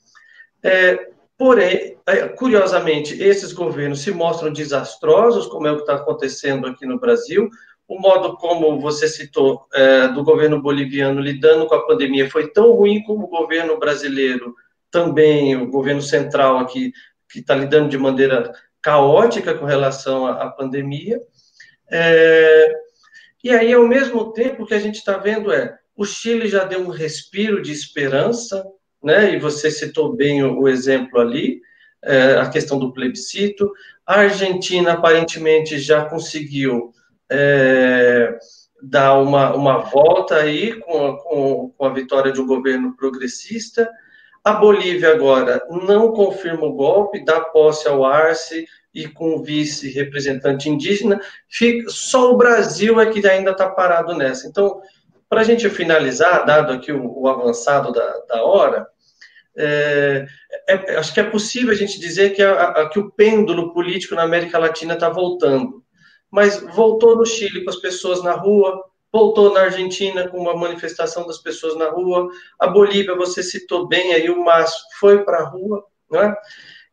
É, porém, é, curiosamente, esses governos se mostram desastrosos, como é o que está acontecendo aqui no Brasil. O modo como você citou é, do governo boliviano lidando com a pandemia foi tão ruim como o governo brasileiro também, o governo central aqui, que está lidando de maneira caótica com relação à, à pandemia. É, e aí, ao mesmo tempo, o que a gente está vendo é o Chile já deu um respiro de esperança, né? E você citou bem o, o exemplo ali, é, a questão do plebiscito. A Argentina aparentemente já conseguiu é, dar uma, uma volta aí com, com, com a vitória de um governo progressista. A Bolívia agora não confirma o golpe, dá posse ao Arce e com vice-representante indígena, fica, só o Brasil é que ainda está parado nessa. Então, para a gente finalizar, dado aqui o, o avançado da, da hora, é, é, acho que é possível a gente dizer que, a, a, que o pêndulo político na América Latina está voltando. Mas voltou no Chile com as pessoas na rua, voltou na Argentina com uma manifestação das pessoas na rua, a Bolívia, você citou bem aí, o Márcio foi para a rua, não é?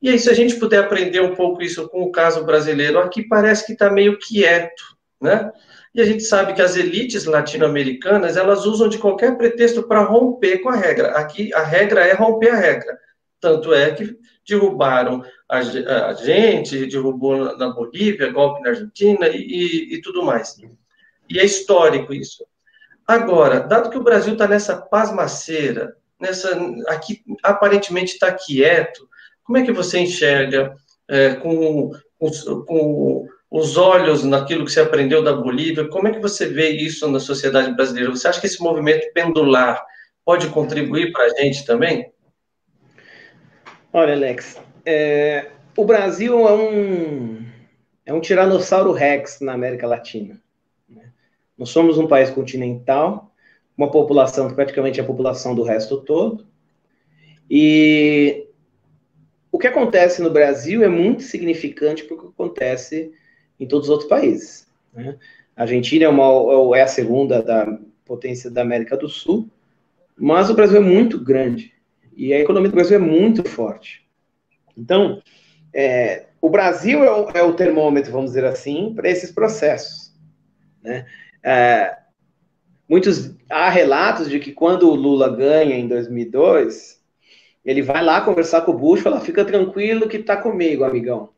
E aí, se a gente puder aprender um pouco isso com o caso brasileiro, aqui parece que está meio quieto, né? E a gente sabe que as elites latino-americanas, elas usam de qualquer pretexto para romper com a regra. Aqui, a regra é romper a regra. Tanto é que derrubaram a, a gente, derrubou na Bolívia, golpe na Argentina e, e, e tudo mais. E é histórico isso. Agora, dado que o Brasil está nessa pasmaceira, nessa, aqui aparentemente está quieto, como é que você enxerga é, com, com, com, os olhos naquilo que você aprendeu da Bolívia? Como é que você vê isso na sociedade brasileira? Você acha que esse movimento pendular pode contribuir para a gente também? Olha, Alex, é, o Brasil é um, é um tiranossauro rex na América Latina. Né? Nós somos um país continental, uma população que praticamente é a população do resto todo, e o que acontece no Brasil é muito significante para o que acontece em todos os outros países. Né? A Argentina é, uma, é a segunda da potência da América do Sul, mas o Brasil é muito grande e a economia do Brasil é muito forte. Então, é, o Brasil é o, é o, termômetro, vamos dizer assim, para esses processos. Né? É, muitos há relatos de que quando o Lula ganha em 2002 ele vai lá conversar com o Bush fala: fica tranquilo que tá comigo, amigão.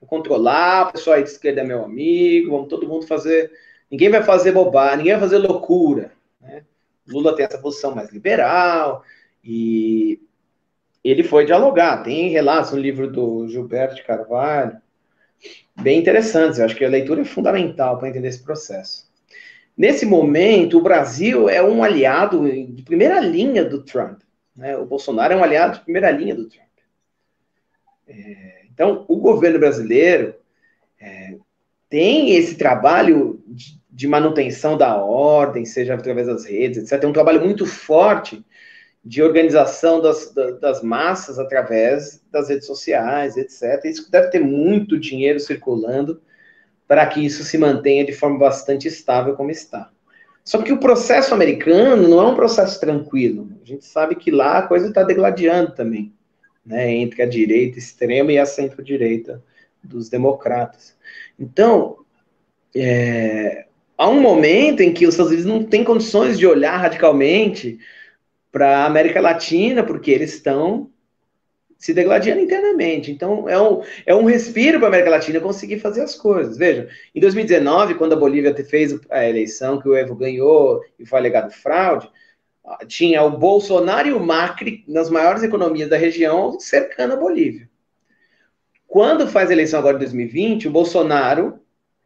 Vou controlar, o pessoal aí de esquerda é meu amigo, vamos todo mundo fazer. Ninguém vai fazer bobagem, ninguém vai fazer loucura. Né? Lula tem essa posição mais liberal e ele foi dialogar. Tem relatos no livro do Gilberto de Carvalho, bem interessantes. Eu acho que a leitura é fundamental para entender esse processo. Nesse momento, o Brasil é um aliado de primeira linha do Trump. Né? O Bolsonaro é um aliado de primeira linha do Trump. É, então, o governo brasileiro é, tem esse trabalho de, de, manutenção da ordem, seja através das redes, etc. Tem um trabalho muito forte de organização das, das massas através das redes sociais, etc. Isso deve ter muito dinheiro circulando para que isso se mantenha de forma bastante estável como está. Só que o processo americano não é um processo tranquilo. A gente sabe que lá a coisa está degladiando também, né, entre a direita extrema e a centro-direita dos democratas. Então, é, há um momento em que os Estados Unidos não têm condições de olhar radicalmente para a América Latina, porque eles estão se degladiando internamente. Então, é um, é um respiro para a América Latina conseguir fazer as coisas. Veja, em 2019, quando a Bolívia fez a eleição, que o Evo ganhou e foi alegado fraude, tinha o Bolsonaro e o Macri nas maiores economias da região cercando a Bolívia. Quando faz a eleição agora em 2020, o Bolsonaro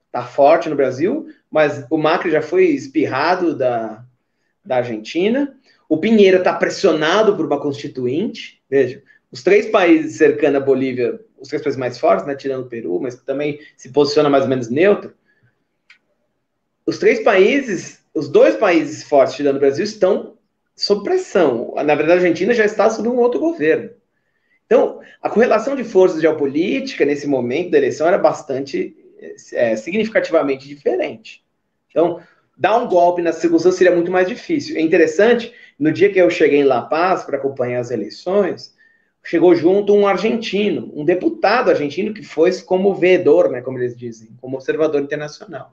está forte no Brasil, mas o Macri já foi espirrado da, da Argentina. O Pinheiro está pressionado por uma constituinte. Veja, os três países cercando a Bolívia, os três países mais fortes, né, tirando o Peru, mas também se posiciona mais ou menos neutro. Os três países, os dois países fortes tirando o Brasil, estão sob pressão. Na verdade, a Argentina já está sob um outro governo. Então, a correlação de forças geopolítica nesse momento da eleição era bastante é, significativamente diferente. Então, dar um golpe na circunstância seria muito mais difícil. É interessante, no dia que eu cheguei em La Paz para acompanhar as eleições, chegou junto um argentino, um deputado argentino que foi como veedor, né, como eles dizem, como observador internacional.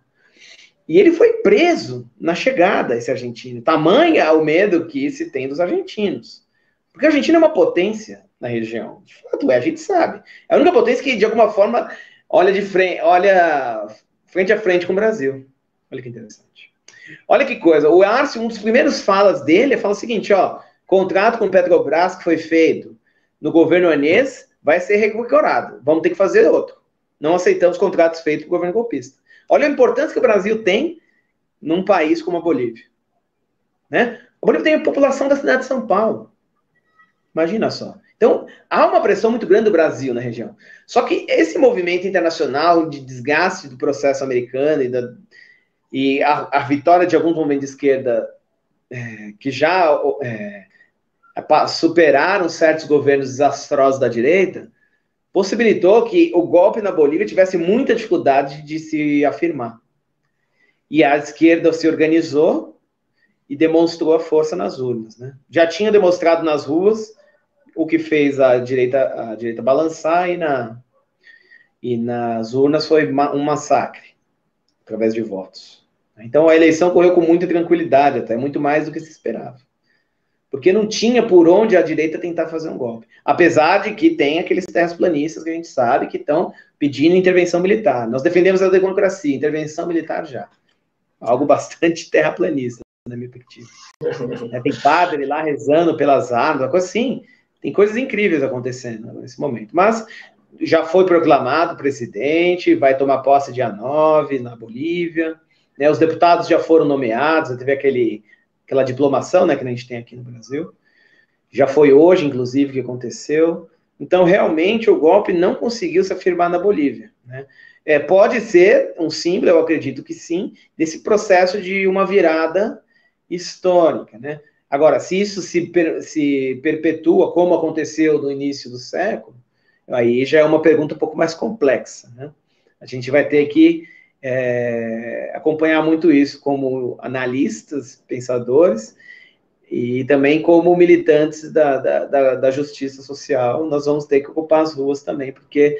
E ele foi preso na chegada, esse argentino. Tamanha é o medo que se tem dos argentinos. Porque a Argentina é uma potência na região. De fato, é, a gente sabe. É a única potência que, de alguma forma, olha de frente, olha frente a frente com o Brasil. Olha que interessante. Olha que coisa. O Arce, um dos primeiros falas dele, fala o seguinte, ó, contrato com o Petrobras que foi feito no governo Anês vai ser revigorado. Vamos ter que fazer outro. Não aceitamos contratos feitos pelo governo golpista. Olha a importância que o Brasil tem num país como a Bolívia. Né? A Bolívia tem a população da cidade de São Paulo. Imagina só. Então, há uma pressão muito grande do Brasil na região. Só que esse movimento internacional de desgaste do processo americano e, da, e a, a, vitória de alguns movimentos de esquerda é, que já é, superaram certos governos desastrosos da direita, possibilitou que o golpe na Bolívia tivesse muita dificuldade de se afirmar. E a esquerda se organizou e demonstrou a força nas urnas. Né? Já tinha demonstrado nas ruas o que fez a direita, a direita balançar e, na, e nas urnas foi um massacre através de votos. Então a eleição correu com muita tranquilidade, até muito mais do que se esperava porque não tinha por onde a direita tentar fazer um golpe. Apesar de que tem aqueles terraplanistas que a gente sabe que estão pedindo intervenção militar. Nós defendemos a democracia, intervenção militar já. Algo bastante terraplanista, na minha perspectiva. É, tem padre lá rezando pelas armas, uma coisa assim. Tem coisas incríveis acontecendo nesse momento. Mas já foi proclamado presidente, vai tomar posse dia 9 na Bolívia. Né, os deputados já foram nomeados, teve aquele aquela diplomação né, que a gente tem aqui no Brasil. Já foi hoje, inclusive, que aconteceu. Então, realmente, o golpe não conseguiu se afirmar na Bolívia. Né? É, pode ser um símbolo, eu acredito que sim, desse processo de uma virada histórica. Né? Agora, se isso se, per, se perpetua como aconteceu no início do século, aí já é uma pergunta um pouco mais complexa. Né? A gente vai ter que é, acompanhar muito isso como analistas, pensadores, e também como militantes da, da, da, da, justiça social, nós vamos ter que ocupar as ruas também, porque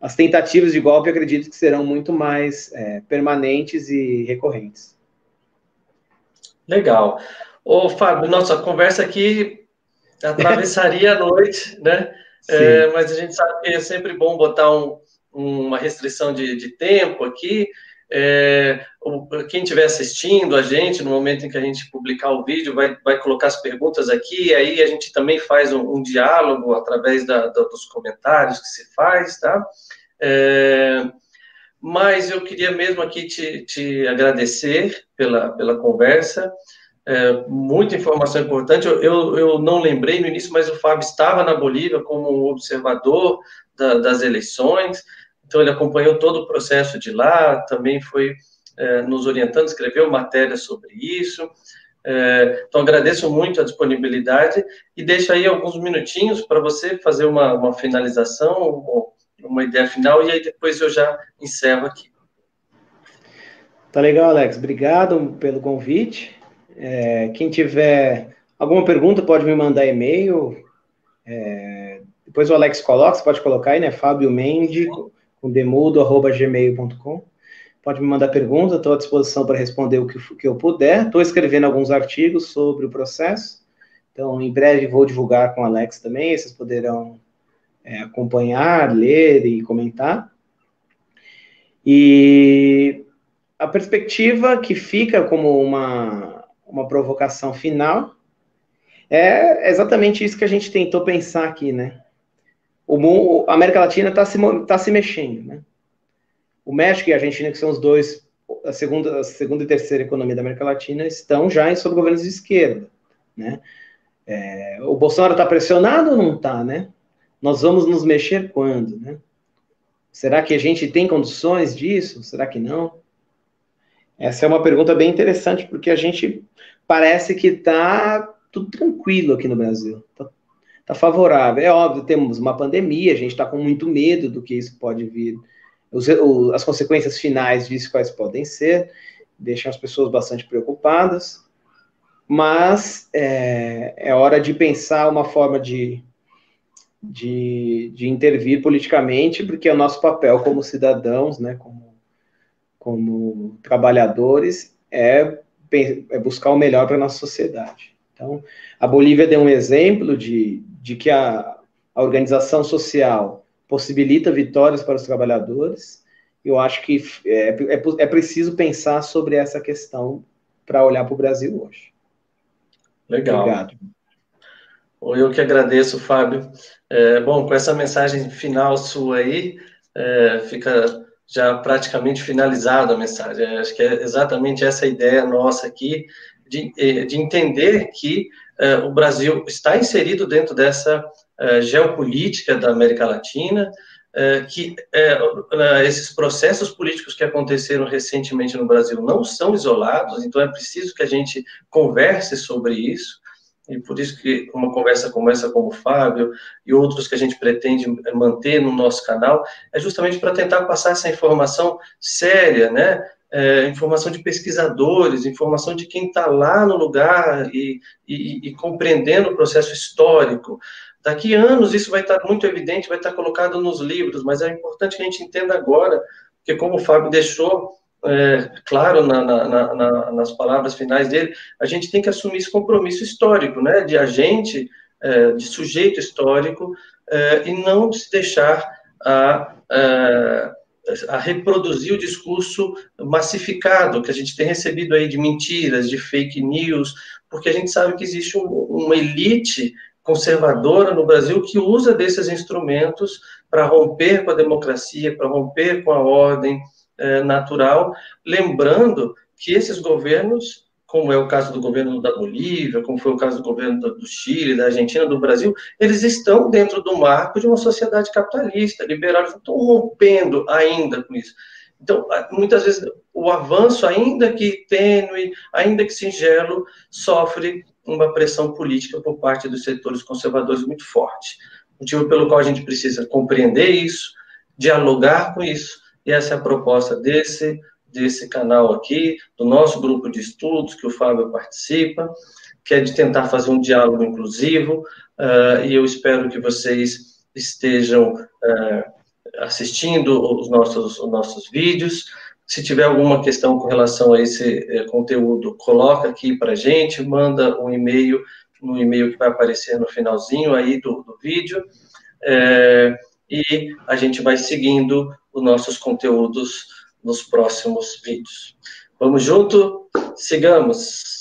as tentativas de golpe acredito que serão muito mais é, permanentes e recorrentes. Legal. Ô, Fábio, nossa conversa aqui atravessaria a noite, né? É, mas a gente sabe que é sempre bom botar um, uma restrição de, de tempo aqui. É, quem estiver assistindo a gente, no momento em que a gente publicar o vídeo, vai, vai colocar as perguntas aqui, aí a gente também faz um, um diálogo através da, da, dos comentários que se faz, tá? É, mas eu queria mesmo aqui te, te agradecer pela, pela conversa, é, muita informação importante. Eu, eu, eu, não lembrei no início, mas o Fábio estava na Bolívia como observador da, das eleições. Então, ele acompanhou todo o processo de lá, também foi é, nos orientando, escreveu matéria sobre isso. É, então, agradeço muito a disponibilidade e deixo aí alguns minutinhos para você fazer uma, uma finalização, uma ideia final, e aí depois eu já encerro aqui. Tá legal, Alex. Obrigado pelo convite. É, quem tiver alguma pergunta pode me mandar e-mail. É, depois o Alex coloca, você pode colocar aí, né? Fábio Mendes, com demudo.gmail.com. Pode me mandar pergunta, estou à disposição para responder o que, que eu puder. Estou escrevendo alguns artigos sobre o processo, então em breve vou divulgar com o Alex também, vocês poderão é, acompanhar, ler e comentar. E a perspectiva que fica como uma, uma provocação final É exatamente isso que a gente tentou pensar aqui, né? O, a América Latina está se, tá se mexendo, né? O México e a Argentina, que são os dois, a segunda, a segunda e terceira economia da América Latina, estão já em sob governos de esquerda, né? É, o Bolsonaro está pressionado ou não está, né? Nós vamos nos mexer quando, né? Será que a gente tem condições disso? Será que não? Essa é uma pergunta bem interessante, porque a gente parece que está tudo tranquilo aqui no Brasil. Está tá favorável. É óbvio, temos uma pandemia, a gente está com muito medo do que isso pode vir, os, o, as consequências finais disso quais podem ser, deixam as pessoas bastante preocupadas, mas é, é hora de pensar uma forma de, de, de intervir politicamente, porque é o nosso papel como cidadãos, né, como como trabalhadores é, é buscar o melhor para a nossa sociedade. Então, a Bolívia deu um exemplo de, de que a, a organização social possibilita vitórias para os trabalhadores. Eu acho que é, é, é preciso pensar sobre essa questão para olhar para o Brasil hoje. Legal. Obrigado. Eu que agradeço, Fábio. É, bom, com essa mensagem final sua aí, é, fica já praticamente finalizado a mensagem. Acho que é exatamente essa ideia nossa aqui, de, eh, de entender que o Brasil está inserido dentro dessa uh, geopolítica da América Latina, uh, que esses processos políticos que aconteceram recentemente no Brasil não são isolados, então é preciso que a gente converse sobre isso, e por isso que uma conversa como essa com o Fábio e outros que a gente pretende manter no nosso canal é justamente para tentar passar essa informação séria, né? É, informação de pesquisadores, informação de quem está lá no lugar e, e, e, compreendendo o processo histórico. Daqui a anos isso vai estar tá muito evidente, vai estar tá colocado nos livros, mas é importante que a gente entenda agora, porque como o Fábio deixou é, claro na, na, na, nas palavras finais dele, a gente tem que assumir esse compromisso histórico, né, de agente, é, de sujeito histórico, é, e não se deixar a, a, a, reproduzir o discurso massificado que a gente tem recebido aí de mentiras, de fake news, porque a gente sabe que existe um, uma elite conservadora no Brasil que usa desses instrumentos para romper com a democracia, para romper com a ordem, é, natural, lembrando que esses governos, como é o caso do governo da Bolívia, como foi o caso do governo do Chile, da Argentina, do Brasil, eles estão dentro do marco de uma sociedade capitalista, liberal, estão rompendo ainda com isso. Então, muitas vezes, o avanço, ainda que tênue, ainda que singelo, sofre uma pressão política por parte dos setores conservadores muito forte. Motivo pelo qual a gente precisa compreender isso, dialogar com isso, e essa é a proposta desse, desse canal aqui, do nosso grupo de estudos, que o Fábio participa, que é de tentar fazer um diálogo inclusivo, uh, e eu espero que vocês estejam uh, assistindo os nossos, os nossos vídeos. Se tiver alguma questão com relação a esse uh, conteúdo, coloca aqui para gente, manda um e-mail no e-mail que vai aparecer no finalzinho aí do, do vídeo, e a gente vai seguindo os nossos conteúdos nos próximos vídeos. Vamos junto? Sigamos!